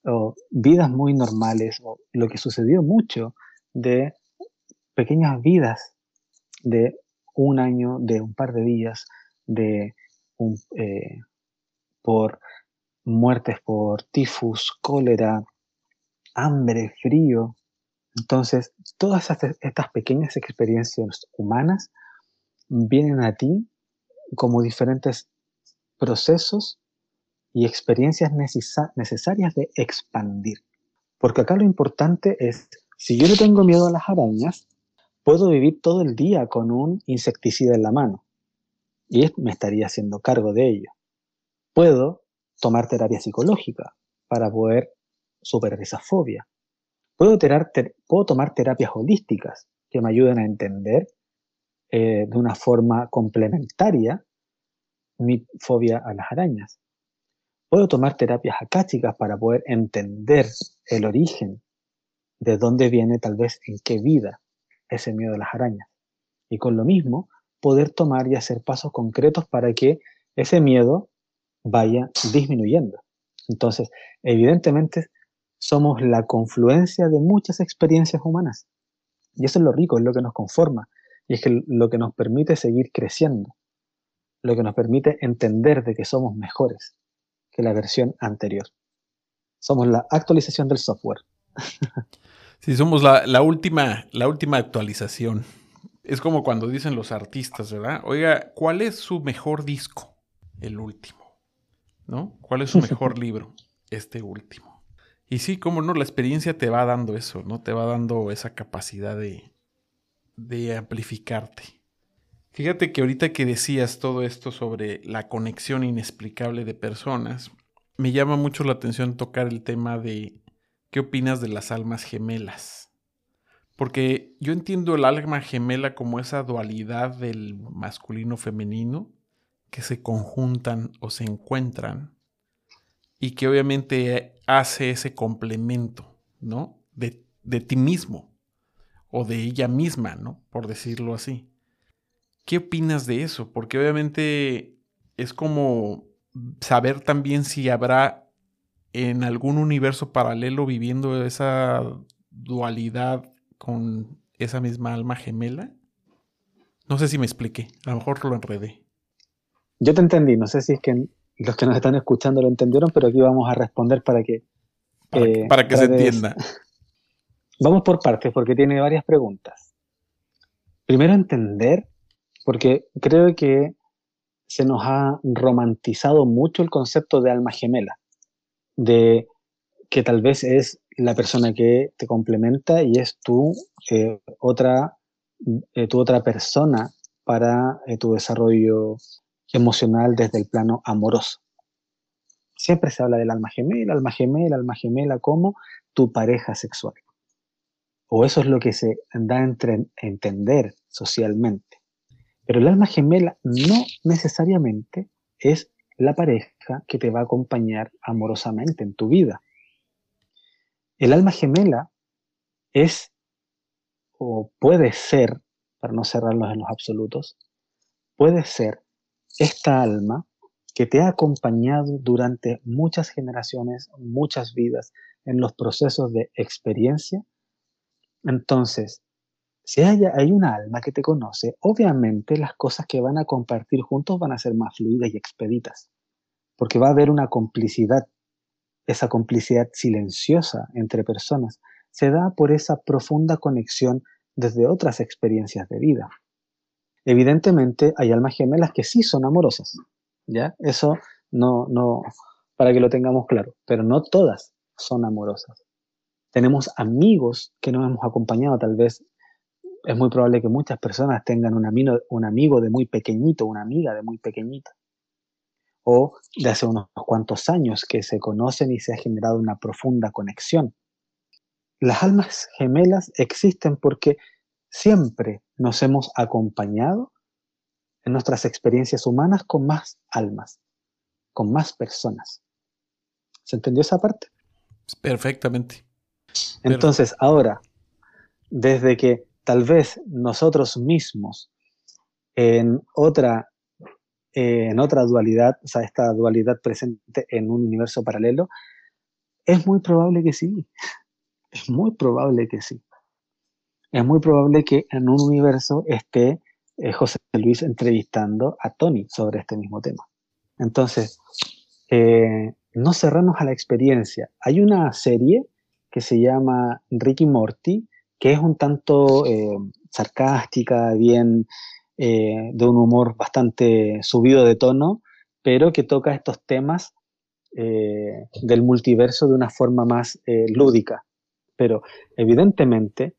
O vidas muy normales, o lo que sucedió mucho de pequeñas vidas de un año, de un par de días, de eh, por muertes por tifus, cólera, hambre, frío. Entonces, todas estas pequeñas experiencias humanas vienen a ti como diferentes procesos y experiencias necesarias de expandir. Porque acá lo importante es, si yo no tengo miedo a las arañas, puedo vivir todo el día con un insecticida en la mano y me estaría haciendo cargo de ello. Puedo tomar terapia psicológica para poder superar esa fobia. Puedo, puedo tomar terapias holísticas que me ayuden a entender eh, de una forma complementaria mi fobia a las arañas. Puedo tomar terapias acásticas para poder entender el origen, de dónde viene tal vez en qué vida ese miedo a las arañas. Y con lo mismo, poder tomar y hacer pasos concretos para que ese miedo vaya disminuyendo. Entonces, evidentemente, somos la confluencia de muchas experiencias humanas. Y eso es lo rico, es lo que nos conforma. Y es que lo que nos permite seguir creciendo. Lo que nos permite entender de que somos mejores que la versión anterior. Somos la actualización del software. Sí, somos la, última, la última actualización. Es como cuando dicen los artistas, ¿verdad? Oiga, ¿cuál es su mejor disco? El último. ¿No? ¿Cuál es su mejor [laughs] libro? Este último. Y sí, como no, la experiencia te va dando eso, ¿no? Te va dando esa capacidad de, de amplificarte. Fíjate que ahorita que decías todo esto sobre la conexión inexplicable de personas, me llama mucho la atención tocar el tema de qué opinas de las almas gemelas. Porque yo entiendo el alma gemela como esa dualidad del masculino femenino que se conjuntan o se encuentran y que obviamente hace ese complemento, ¿no? De, de ti mismo o de ella misma, ¿no? Por decirlo así. ¿Qué opinas de eso? Porque obviamente es como saber también si habrá en algún universo paralelo viviendo esa dualidad con esa misma alma gemela. No sé si me expliqué, a lo mejor lo enredé. Yo te entendí, no sé si es que los que nos están escuchando lo entendieron, pero aquí vamos a responder para que... Para, que, eh, se entienda. [laughs] Vamos por partes, porque tiene varias preguntas. Primero, entender, porque creo que se nos ha romantizado mucho el concepto de alma gemela, de que tal vez es la persona que te complementa y es tú eh, otra, eh, tu otra persona para eh, tu desarrollo emocional desde el plano amoroso. Siempre se habla del alma gemela, alma gemela, alma gemela como tu pareja sexual. O eso es lo que se da a entender socialmente. Pero el alma gemela no necesariamente es la pareja que te va a acompañar amorosamente en tu vida. El alma gemela es o puede ser, para no cerrarnos en los absolutos, puede ser esta alma que te ha acompañado durante muchas generaciones, muchas vidas, en los procesos de experiencia. Entonces, si hay, hay, una alma que te conoce, obviamente las cosas que van a compartir juntos van a ser más fluidas y expeditas, porque va a haber una complicidad esa complicidad silenciosa entre personas se da por esa profunda conexión desde otras experiencias de vida. Evidentemente hay almas gemelas que sí son amorosas, ¿ya? Eso no, no, para que lo tengamos claro, pero no todas son amorosas. Tenemos amigos que nos hemos acompañado, tal vez es muy probable que muchas personas tengan un amigo, de muy pequeñito, una amiga de muy pequeñita o de hace unos cuantos años que se conocen y se ha generado una profunda conexión. Las almas gemelas existen porque siempre nos hemos acompañado en nuestras experiencias humanas con más almas, con más personas. ¿Se entendió esa parte? Perfectamente. Entonces, ahora, desde que tal vez nosotros mismos en otra en otra dualidad, o sea, esta dualidad presente en un universo paralelo, es muy probable que sí. Es muy probable que sí. Es muy probable que en un universo esté eh, José Luis entrevistando a Tony sobre este mismo tema. Entonces, eh, no cerrarnos a la experiencia. Hay una serie que se llama Ricky Morty, que es un tanto eh, sarcástica, bien eh, de un humor bastante subido de tono, pero que toca estos temas eh, del multiverso de una forma más lúdica. Pero evidentemente,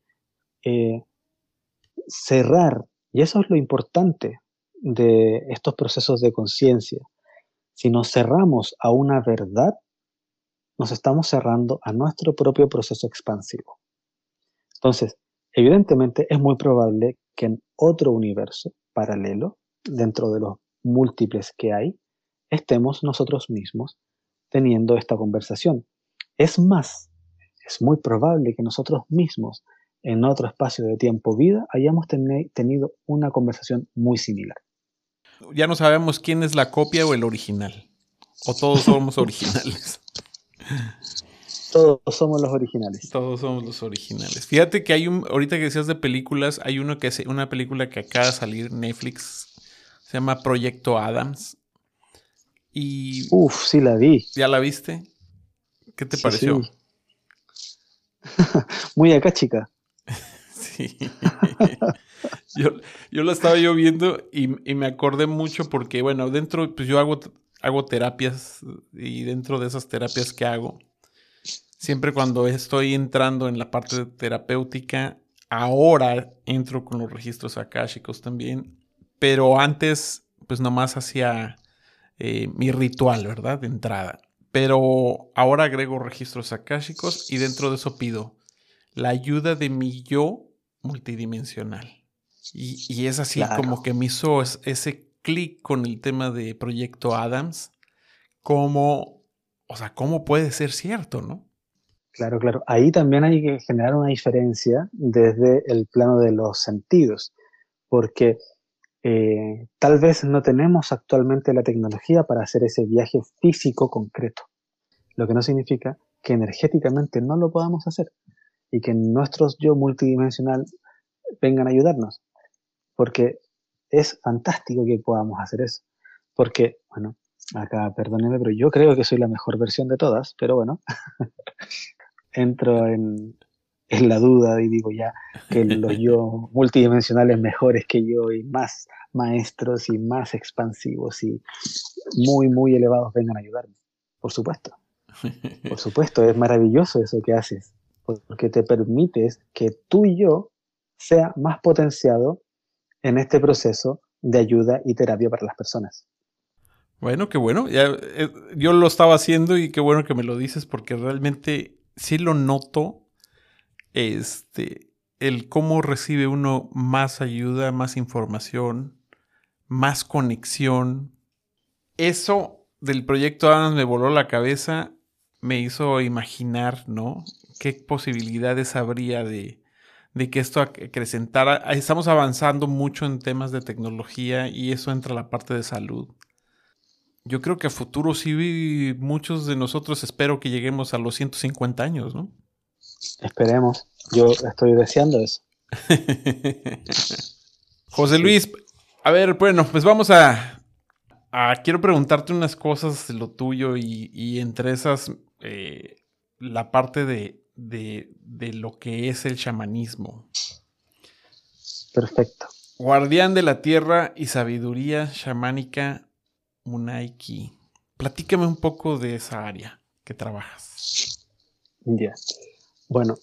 cerrar, y eso es lo importante de estos procesos de conciencia, si nos cerramos a una verdad, nos estamos cerrando a nuestro propio proceso expansivo. Entonces, evidentemente es muy probable que en otro universo paralelo, dentro de los múltiples que hay, estemos nosotros mismos teniendo esta conversación. Es más, es muy probable que nosotros mismos en otro espacio de tiempo-vida hayamos tenido una conversación muy similar. Ya no sabemos quién es la copia o el original. O todos somos [laughs] originales. Todos somos los originales. Todos somos los originales. Fíjate que hay un, ahorita que decías de películas, hay uno que hace, una película que acaba de salir Netflix, se llama Proyecto Adams. Y. Uf, sí la vi. ¿Ya la viste? ¿Qué te pareció? [laughs] Muy acá, chica. [laughs] sí. [laughs] yo, yo la estaba yo viendo y, y, me acordé mucho porque, bueno, dentro, pues yo hago, hago terapias y dentro de esas terapias que hago, Siempre cuando estoy entrando en la parte terapéutica, ahora entro con los registros akáshicos también, pero antes pues nomás hacía eh, mi ritual, ¿verdad? De entrada. Pero ahora agrego registros akáshicos y dentro de eso pido la ayuda de mi yo multidimensional. Y, es así como que me hizo ese clic con el tema de Proyecto Adams, como, o sea, cómo puede ser cierto, ¿no? Claro, claro. Ahí también hay que generar una diferencia desde el plano de los sentidos, porque eh, tal vez no tenemos actualmente la tecnología para hacer ese viaje físico concreto, lo que no significa que energéticamente no lo podamos hacer y que nuestros yo multidimensional vengan a ayudarnos, porque es fantástico que podamos hacer eso, porque, bueno, acá perdóneme, pero yo creo que soy la mejor versión de todas, pero bueno, [laughs] entro en, la duda y digo ya que los yo [laughs] multidimensionales mejores que yo y más maestros y más expansivos y muy, muy elevados vengan a ayudarme. Por supuesto. Por supuesto, es maravilloso eso que haces, porque te permites que tú y yo sea más potenciado en este proceso de ayuda y terapia para las personas. Bueno, qué bueno. Eh, yo lo estaba haciendo y qué bueno que me lo dices porque realmente sí lo noto, este, el cómo recibe uno más ayuda, más información, más conexión. Eso del proyecto Adams me voló la cabeza, me hizo imaginar, ¿no? ¿Qué posibilidades habría de, de que esto acrecentara? Estamos avanzando mucho en temas de tecnología y eso entra a la parte de salud. Yo creo que a futuro sí muchos de nosotros espero que lleguemos a los 150 años, ¿no? Esperemos. Yo estoy deseando eso. [laughs] José Luis, a ver, bueno, pues vamos a, quiero preguntarte unas cosas de lo tuyo y, entre esas eh, la parte de, de, de lo que es el chamanismo. Perfecto. Guardián de la tierra y sabiduría chamánica Munaiki. Platícame un poco de esa área que trabajas. Ya. Bueno,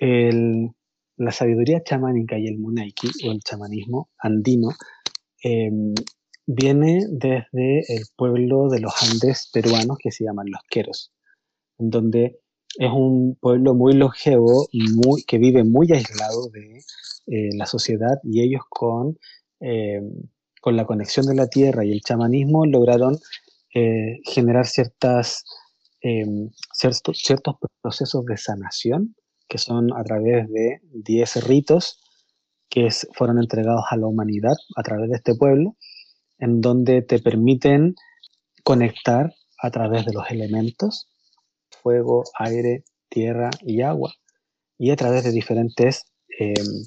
la sabiduría chamánica y el Munaiki, o el chamanismo andino, em, viene desde el pueblo de los Andes peruanos que se llaman los Queros, donde es un pueblo muy longevo, muy, que vive muy aislado de eh, la sociedad y ellos con em, con la conexión de la tierra y el chamanismo lograron eh, generar ciertas, ciertos, ciertos procesos de sanación que son a través de 10 ritos que fueron entregados a la humanidad a través de este pueblo, en donde te permiten conectar a través de los elementos, fuego, aire, tierra y agua, y a través de diferentes em,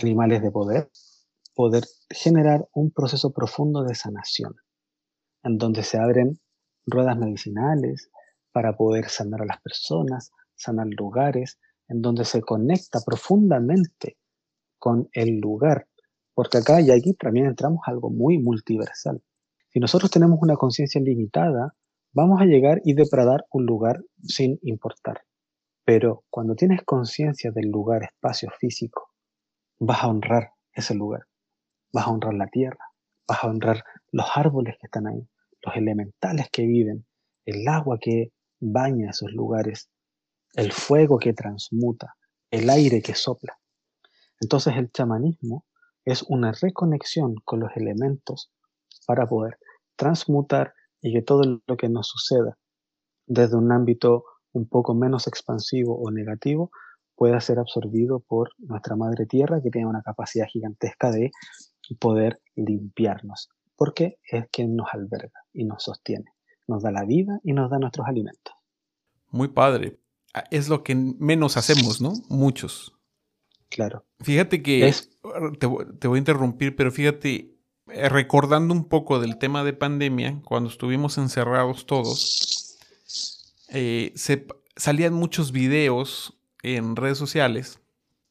animales de poder, poder generar un proceso profundo de sanación, en donde se abren ruedas medicinales para poder sanar a las personas, sanar lugares, en donde se conecta profundamente con el lugar, porque acá y aquí también entramos a algo muy multiversal. Si nosotros tenemos una conciencia limitada, vamos a llegar y depredar un lugar sin importar. Pero cuando tienes conciencia del lugar, espacio físico, vas a honrar ese lugar, vas a honrar la tierra, vas a honrar los árboles que están ahí, los elementales que viven, el agua que baña esos lugares, el fuego que transmuta, el aire que sopla. Entonces el chamanismo es una reconexión con los elementos para poder transmutar y que todo lo que nos suceda desde un ámbito un poco menos expansivo o negativo pueda ser absorbido por nuestra madre tierra que tiene una capacidad gigantesca de poder limpiarnos, porque es quien nos alberga y nos sostiene, nos da la vida y nos da nuestros alimentos. Muy padre. Ah, es lo que menos hacemos, ¿no? Muchos. Claro. Fíjate que te, voy a interrumpir, pero fíjate, recordando un poco del tema de pandemia, cuando estuvimos encerrados todos, eh, se, salían muchos videos en redes sociales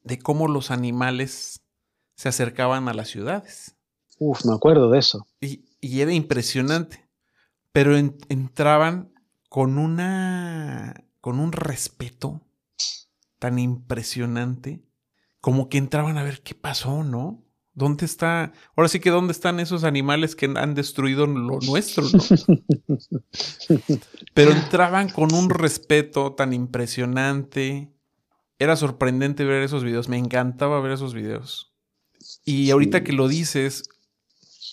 de cómo los animales se acercaban a las ciudades. Uf, me acuerdo de eso. Y, era impresionante. Pero entraban con una. con un respeto tan impresionante. Como que entraban a ver qué pasó, ¿no? ¿Dónde está? Ahora sí que dónde están esos animales que han destruido lo nuestro, ¿no? [laughs] Pero entraban con un respeto tan impresionante. Era sorprendente ver esos videos. Me encantaba ver esos videos. Y ahorita que lo dices,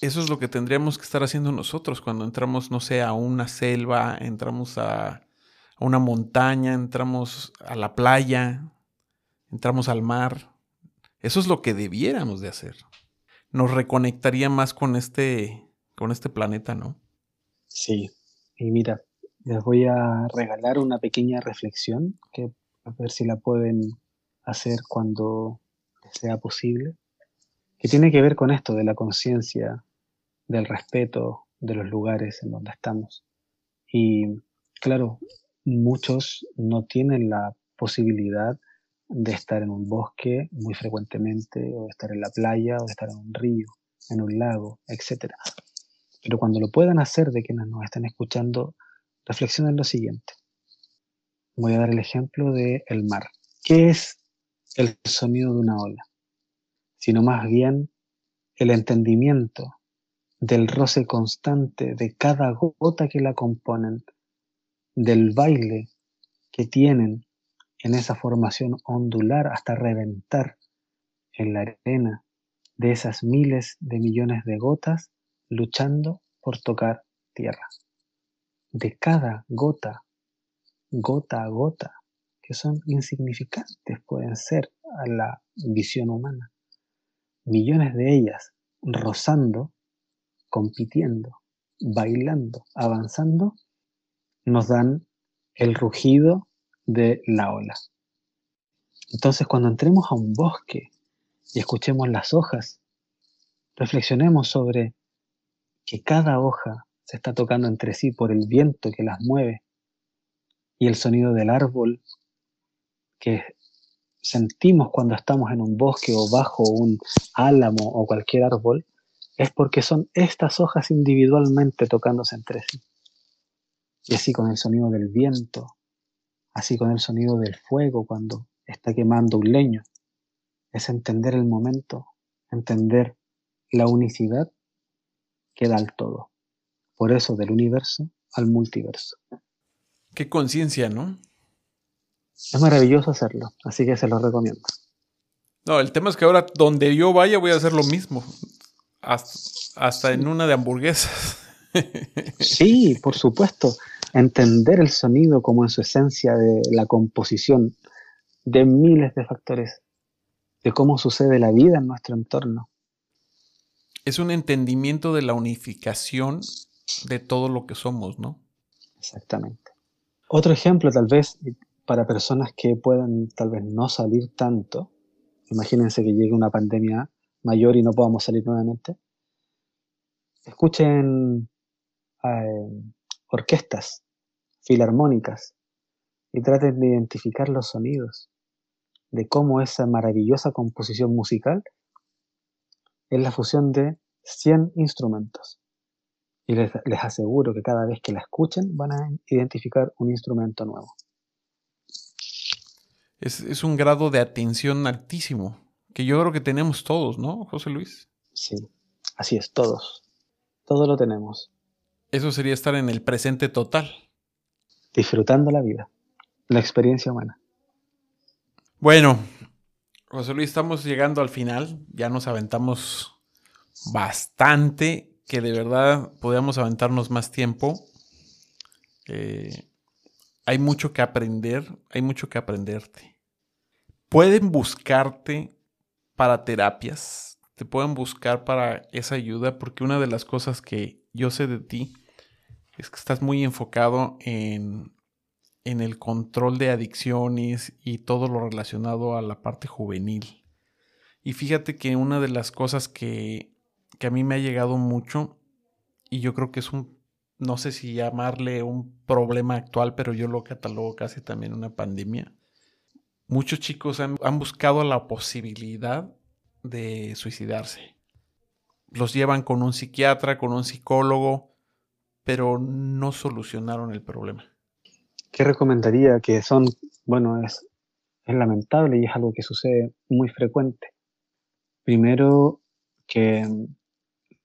eso es lo que tendríamos que estar haciendo nosotros cuando entramos, no sé, a una selva, entramos a, a una montaña, entramos a la playa, entramos al mar. Eso es lo que debiéramos de hacer. Nos reconectaría más con este, con este planeta, ¿no? Sí. Y mira, les voy a regalar una pequeña reflexión que a ver si la pueden hacer cuando sea posible, que tiene que ver con esto de la conciencia, del respeto de los lugares en donde estamos. Y claro, muchos no tienen la posibilidad de estar en un bosque muy frecuentemente, o de estar en la playa, o de estar en un río, en un lago, etc. Pero cuando lo puedan hacer de quienes nos están escuchando, reflexionen lo siguiente. Voy a dar el ejemplo del el mar. ¿Qué es el sonido de una ola? Sino más bien el entendimiento del roce constante de cada gota que la componen, del baile que tienen en esa formación ondular hasta reventar en la arena de esas miles de millones de gotas luchando por tocar tierra. De cada gota, gota a gota, que son insignificantes, pueden ser a la visión humana. Millones de ellas rozando, compitiendo, bailando, avanzando, nos dan el rugido de la ola. Entonces, cuando entremos a un bosque y escuchemos las hojas, reflexionemos sobre que cada hoja se está tocando entre sí por el viento que las mueve y el sonido del árbol que sentimos cuando estamos en un bosque o bajo un álamo o cualquier árbol, es porque son estas hojas individualmente tocándose entre sí. Y así con el sonido del viento, así con el sonido del fuego cuando está quemando un leño. Es entender el momento, entender la unicidad que da el todo. Por eso del universo al multiverso. Qué conciencia, ¿no? Es maravilloso hacerlo, así que se lo recomiendo. No, el tema es que ahora donde yo vaya voy a hacer lo mismo. Hasta, en una de hamburguesas. [laughs] Sí, por supuesto entender el sonido como en su esencia de la composición de miles de factores, de cómo sucede la vida en nuestro entorno. Es un entendimiento de la unificación de todo lo que somos, ¿no? Exactamente. Otro ejemplo tal vez para personas que puedan tal vez no salir tanto, imagínense que llegue una pandemia mayor y no podamos salir nuevamente, escuchen eh, orquestas, filarmónicas, y traten de identificar los sonidos, de cómo esa maravillosa composición musical es la fusión de 100 instrumentos. Y les, aseguro que cada vez que la escuchen van a identificar un instrumento nuevo. Es, es, un grado de atención altísimo, que yo creo que tenemos todos, ¿no, José Luis? Sí, así es, todos. Todo lo tenemos. Eso sería estar en el presente total. Disfrutando la vida, la experiencia humana. Bueno, José Luis, estamos llegando al final. Ya nos aventamos bastante, que de verdad podíamos aventarnos más tiempo. Eh, hay mucho que aprender, hay mucho que aprenderte. Pueden buscarte para terapias te pueden buscar para esa ayuda, porque una de las cosas que yo sé de ti es que estás muy enfocado en, en el control de adicciones y todo lo relacionado a la parte juvenil. Y fíjate que una de las cosas que, que a mí me ha llegado mucho, y yo creo que es un, no sé si llamarle un problema actual, pero yo lo catalogo casi también una pandemia. Muchos chicos han, han buscado la posibilidad de suicidarse. Los llevan con un psiquiatra, con un psicólogo, pero no solucionaron el problema. ¿Qué recomendaría? Que son, bueno, es, es lamentable y es algo que sucede muy frecuente. Primero, que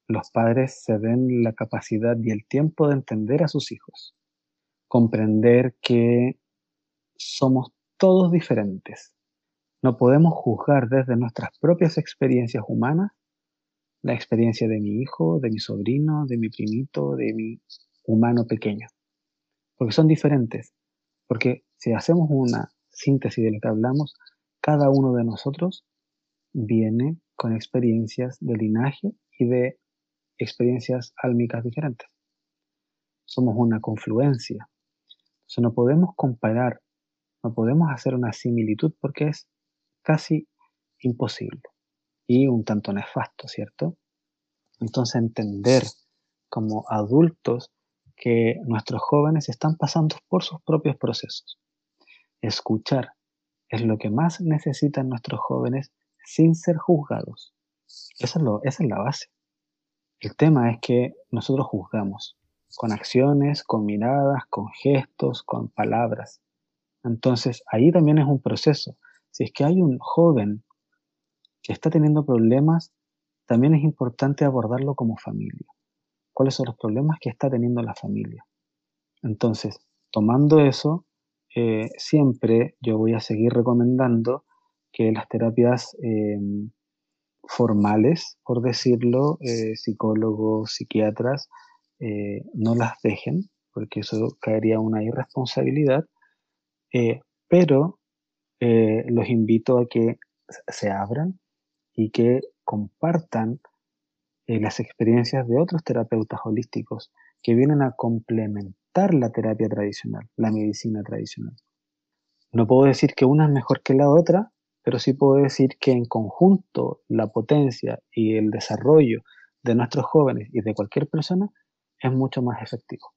los padres se den la capacidad y el tiempo de entender a sus hijos, comprender que somos todos diferentes, no podemos juzgar desde nuestras propias experiencias humanas la experiencia de mi hijo, de mi sobrino, de mi primito, de mi humano pequeño. Porque son diferentes. Porque si hacemos una síntesis de lo que hablamos, cada uno de nosotros viene con experiencias de linaje y de experiencias álmicas diferentes. Somos una confluencia. Entonces no podemos comparar, no podemos hacer una similitud porque es casi imposible y un tanto nefasto, ¿cierto? Entonces entender como adultos que nuestros jóvenes están pasando por sus propios procesos. Escuchar es lo que más necesitan nuestros jóvenes sin ser juzgados. Eso es esa es la base. El tema es que nosotros juzgamos con acciones, con miradas, con gestos, con palabras. Entonces ahí también es un proceso si es que hay un joven está teniendo problemas, también es importante abordarlo como familia. ¿Cuáles son los problemas que está teniendo la familia? Entonces, tomando eso, eh, siempre yo voy a seguir recomendando que las terapias em, formales, por decirlo, eh, psicólogos, psiquiatras, eh, no las dejen, porque eso caería una irresponsabilidad, pero los invito a que se abran y que compartan eh, las experiencias de otros terapeutas holísticos que vienen a complementar la terapia tradicional, la medicina tradicional. No puedo decir que una es mejor que la otra, pero sí puedo decir que en conjunto la potencia y el desarrollo de nuestros jóvenes y de cualquier persona es mucho más efectivo.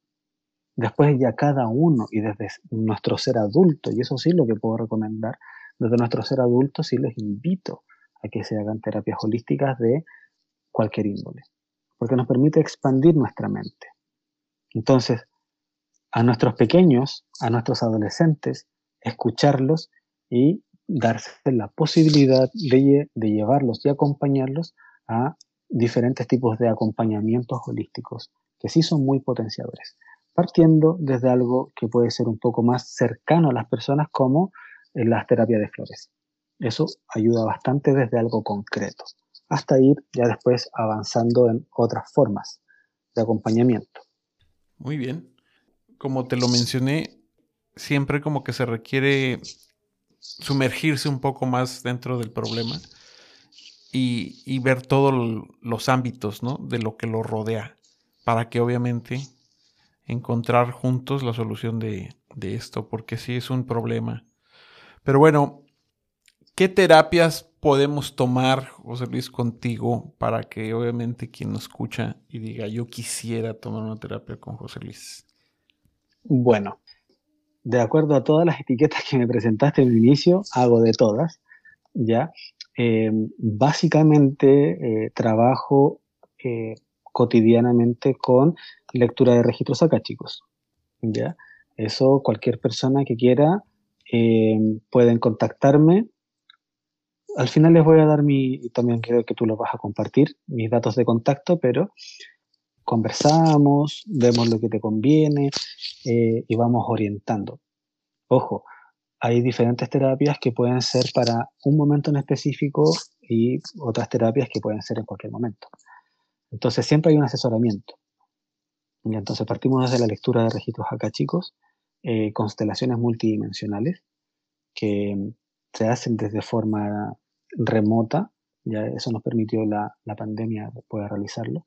Después ya cada uno y desde nuestro ser adulto, y eso sí lo que puedo recomendar, desde nuestro ser adulto sí les invito que se hagan terapias holísticas de cualquier índole, porque nos permite expandir nuestra mente. Entonces, a nuestros pequeños, a nuestros adolescentes, escucharlos y darse la posibilidad de, de llevarlos y acompañarlos a diferentes tipos de acompañamientos holísticos que sí son muy potenciadores partiendo desde algo que puede ser un poco más cercano a las personas como las terapias de flores. Eso ayuda bastante desde algo concreto, hasta ir ya después avanzando en otras formas de acompañamiento. Muy bien. Como te lo mencioné, siempre como que se requiere sumergirse un poco más dentro del problema y, y ver todos los ámbitos ¿no? de lo que lo rodea, para que obviamente encontrar juntos la solución de, esto, porque sí es un problema. Pero bueno, ¿qué terapias podemos tomar, José Luis, contigo para que obviamente quien nos escucha y diga, yo quisiera tomar una terapia con José Luis? Bueno, de acuerdo a todas las etiquetas que me presentaste en el inicio, hago de todas, ¿ya? Eh, básicamente trabajo cotidianamente con lectura de registros acá, chicos, ¿ya? Eso cualquier persona que quiera pueden contactarme al final les voy a dar mi, y también creo que tú lo vas a compartir, mis datos de contacto, pero conversamos, vemos lo que te conviene eh, y vamos orientando. Ojo, hay diferentes terapias que pueden ser para un momento en específico y otras terapias que pueden ser en cualquier momento. Entonces siempre hay un asesoramiento. Y entonces partimos desde la lectura de registros acá, chicos, eh, constelaciones multidimensionales que se hacen desde forma remota, ya eso nos permitió la, pandemia poder realizarlo,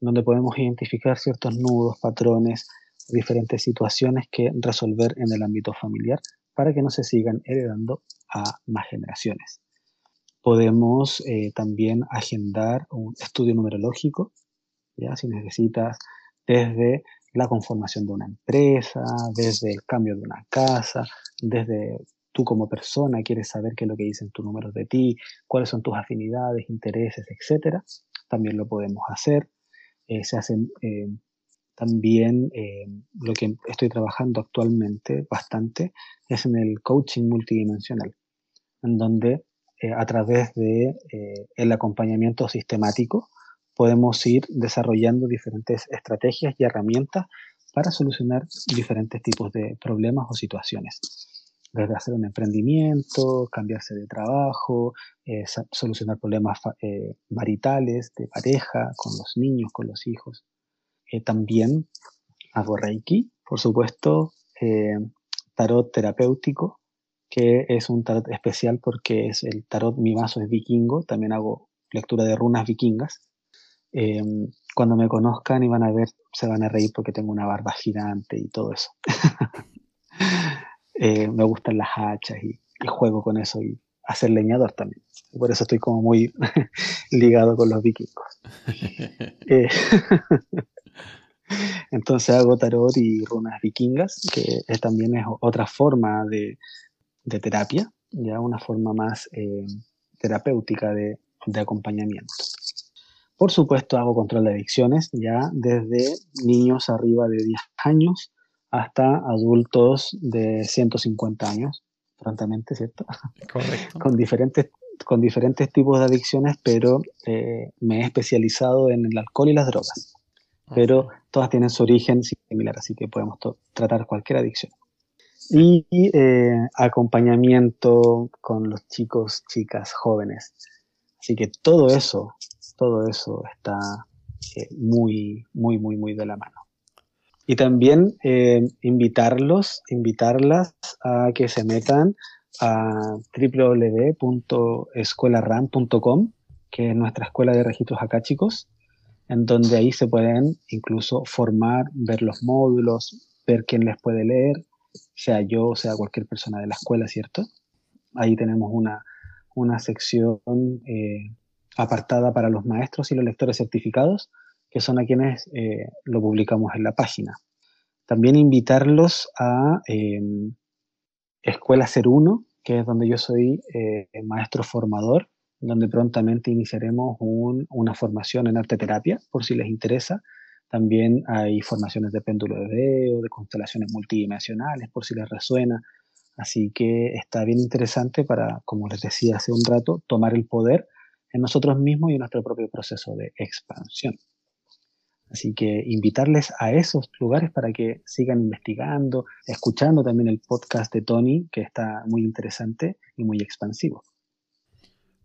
donde podemos identificar ciertos nudos, patrones, diferentes situaciones que resolver en el ámbito familiar para que no se sigan heredando a más generaciones. Podemos eh, también agendar un estudio numerológico, ya si necesitas desde la conformación de una empresa, desde el cambio de una casa, desde tú como persona quieres saber qué es lo que dicen tus números de ti, cuáles son tus afinidades, intereses, etcétera, también lo podemos hacer. Eh, se hacen eh, también eh, lo que estoy trabajando actualmente bastante es en el coaching multidimensional, en donde a través de el acompañamiento sistemático podemos ir desarrollando diferentes estrategias y herramientas para solucionar diferentes tipos de problemas o situaciones desde hacer un emprendimiento, cambiarse de trabajo, eh, solucionar problemas eh, maritales, de pareja, con los niños, con los hijos. Eh, también hago Reiki, por supuesto, tarot terapéutico, que es un tarot especial porque es el tarot, mi vaso es vikingo, también hago lectura de runas vikingas. cuando me conozcan y van a ver, se van a reír porque tengo una barba gigante y todo eso. [laughs] Eh, me gustan las hachas y, juego con eso y hacer leñador también. Por eso estoy como muy [laughs] ligado con los vikingos. [laughs] Eh, [laughs] entonces hago tarot y runas vikingas, que también es otra forma de, terapia, ya una forma más eh, terapéutica de, de acompañamiento. Por supuesto hago control de adicciones ya desde niños arriba de 10 años hasta adultos de 150 años, prontamente, ¿cierto? Correcto. con, diferentes, con diferentes tipos de adicciones, pero eh, me he especializado en el alcohol y las drogas. Pero todas tienen su origen similar, así que podemos tratar cualquier adicción. Y eh, acompañamiento con los chicos, chicas, jóvenes. Así que todo eso, todo eso está eh, muy, muy, muy, muy de la mano. Y también eh, invitarlos, invitarlas a que se metan a www.escuelaram.com, que es nuestra escuela de registros acá, chicos, en donde ahí se pueden incluso formar, ver los módulos, ver quién les puede leer, sea yo, sea cualquier persona de la escuela, ¿cierto? Ahí tenemos una, una sección eh, apartada para los maestros y los lectores certificados, que son a quienes eh, lo publicamos en la página. También invitarlos a em, Escuela Ser Uno, que es donde yo soy eh, maestro formador, donde prontamente iniciaremos una formación en arte terapia, por si les interesa. También hay formaciones de péndulo de dedo, de constelaciones multidimensionales, por si les resuena. Así que está bien interesante para, como les decía hace un rato, tomar el poder en nosotros mismos y en nuestro propio proceso de expansión. Así que invitarles a esos lugares para que sigan investigando, escuchando también el podcast de Tony, que está muy interesante y muy expansivo.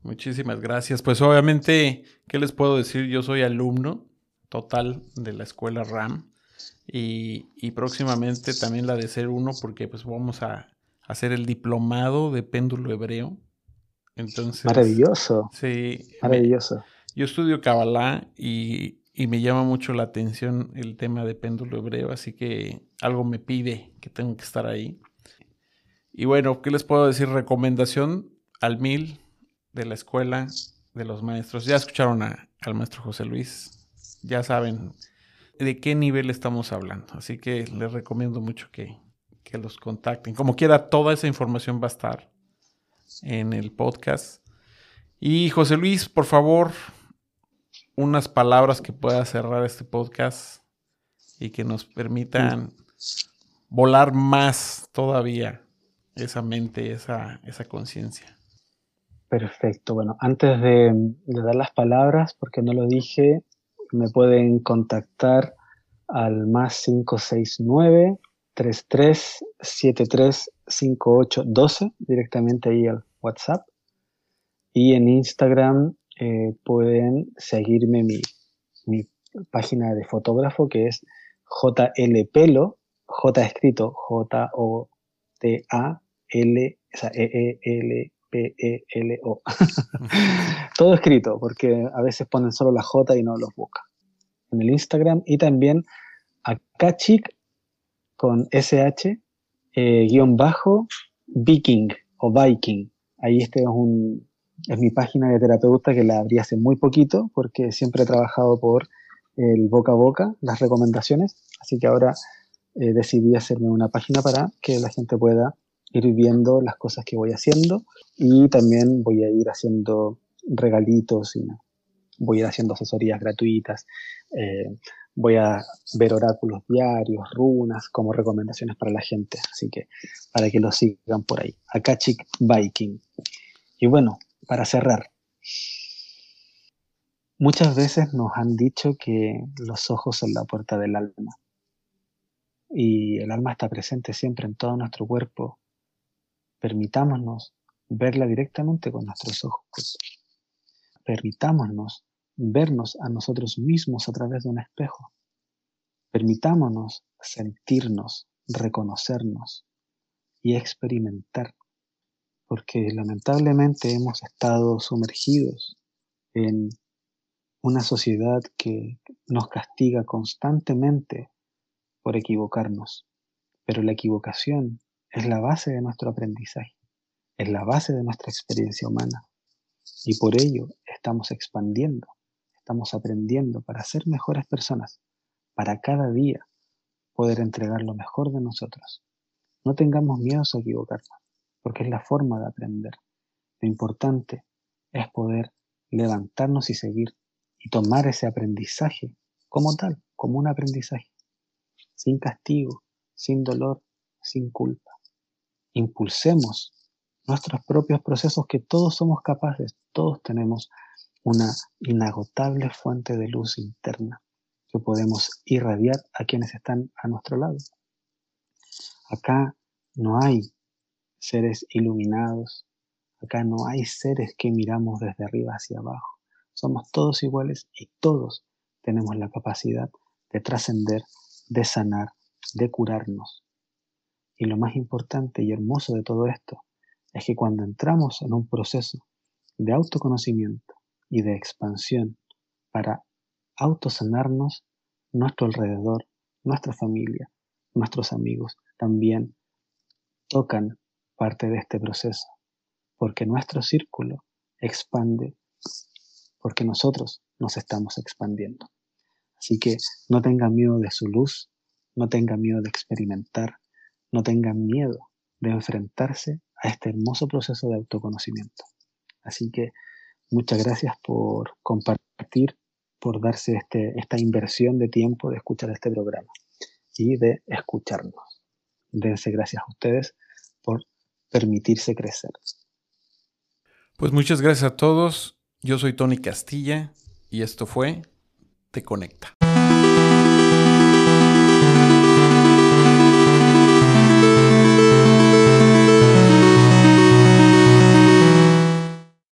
Muchísimas gracias. Pues obviamente, ¿qué les puedo decir? Yo soy alumno total de la escuela RAM y, próximamente también la de ser uno porque pues vamos a hacer el diplomado de péndulo hebreo. Entonces, maravilloso. Sí. Maravilloso. yo estudio Kabbalah y y me llama mucho la atención el tema de péndulo hebreo, así que algo me pide que tengo que estar ahí. Y bueno, ¿qué les puedo decir? Recomendación al mil de la escuela de los maestros. Ya escucharon al maestro José Luis, ya saben de qué nivel estamos hablando, así que les recomiendo mucho que, que los contacten. Como quiera, toda esa información va a estar en el podcast. Y José Luis, por favor, unas palabras que pueda cerrar este podcast y que nos permitan volar más todavía esa mente, esa, esa conciencia. Perfecto. Bueno, antes de, dar las palabras, porque no lo dije, me pueden contactar al más 569 3373 5812 directamente ahí al WhatsApp. Y en Instagram eh, pueden seguirme mi, mi página de fotógrafo que es JLPelo, J escrito J-O-T-A-L, o sea, E-E-L P-E-L-O. [laughs] Todo escrito, porque a veces ponen solo la J y no los busca. En el Instagram y también Akachik con SH eh, guion bajo Viking o Viking. Ahí este es, un, es mi página de terapeuta que la abrí hace muy poquito porque siempre he trabajado por el boca a boca, las recomendaciones. Así que ahora eh, decidí hacerme una página para que la gente pueda ir viendo las cosas que voy haciendo y también voy a ir haciendo regalitos y voy a ir haciendo asesorías gratuitas. Eh, voy a ver oráculos diarios, runas, como recomendaciones para la gente. Así que para que lo sigan por ahí. Akachik Viking. Y bueno, para cerrar. Muchas veces nos han dicho que los ojos son la puerta del alma. Y el alma está presente siempre en todo nuestro cuerpo. Permitámonos verla directamente con nuestros ojos. Permitámonos vernos a nosotros mismos a través de un espejo. Permitámonos sentirnos, reconocernos y experimentar, porque lamentablemente hemos estado sumergidos en una sociedad que nos castiga constantemente por equivocarnos, pero la equivocación es la base de nuestro aprendizaje, es la base de nuestra experiencia humana. Y por ello estamos expandiendo estamos aprendiendo para ser mejores personas, para cada día poder entregar lo mejor de nosotros. No tengamos miedo a equivocarnos, porque es la forma de aprender. Lo importante es poder levantarnos y seguir y tomar ese aprendizaje como tal, como un aprendizaje, sin castigo, sin dolor, sin culpa. Impulsemos nuestros propios procesos que todos somos capaces, todos tenemos una inagotable fuente de luz interna que podemos irradiar a quienes están a nuestro lado. Acá no hay seres iluminados, acá no hay seres que miramos desde arriba hacia abajo. Somos todos iguales y todos tenemos la capacidad de trascender, de sanar, de curarnos. Y lo más importante y hermoso de todo esto es que cuando entramos en un proceso de autoconocimiento, y de expansión para autosanarnos nuestro alrededor, nuestra familia, nuestros amigos también tocan parte de este proceso, porque nuestro círculo expande, porque nosotros nos estamos expandiendo. Así que no tengan miedo de su luz, no tengan miedo de experimentar, no tengan miedo de enfrentarse a este hermoso proceso de autoconocimiento. Así que Muchas gracias por compartir, por darse este, esta inversión de tiempo de escuchar este programa y de escucharnos. Dense gracias a ustedes por permitirse crecer. Pues muchas gracias a todos. Yo soy Tony Castilla y esto fue Te Conecta.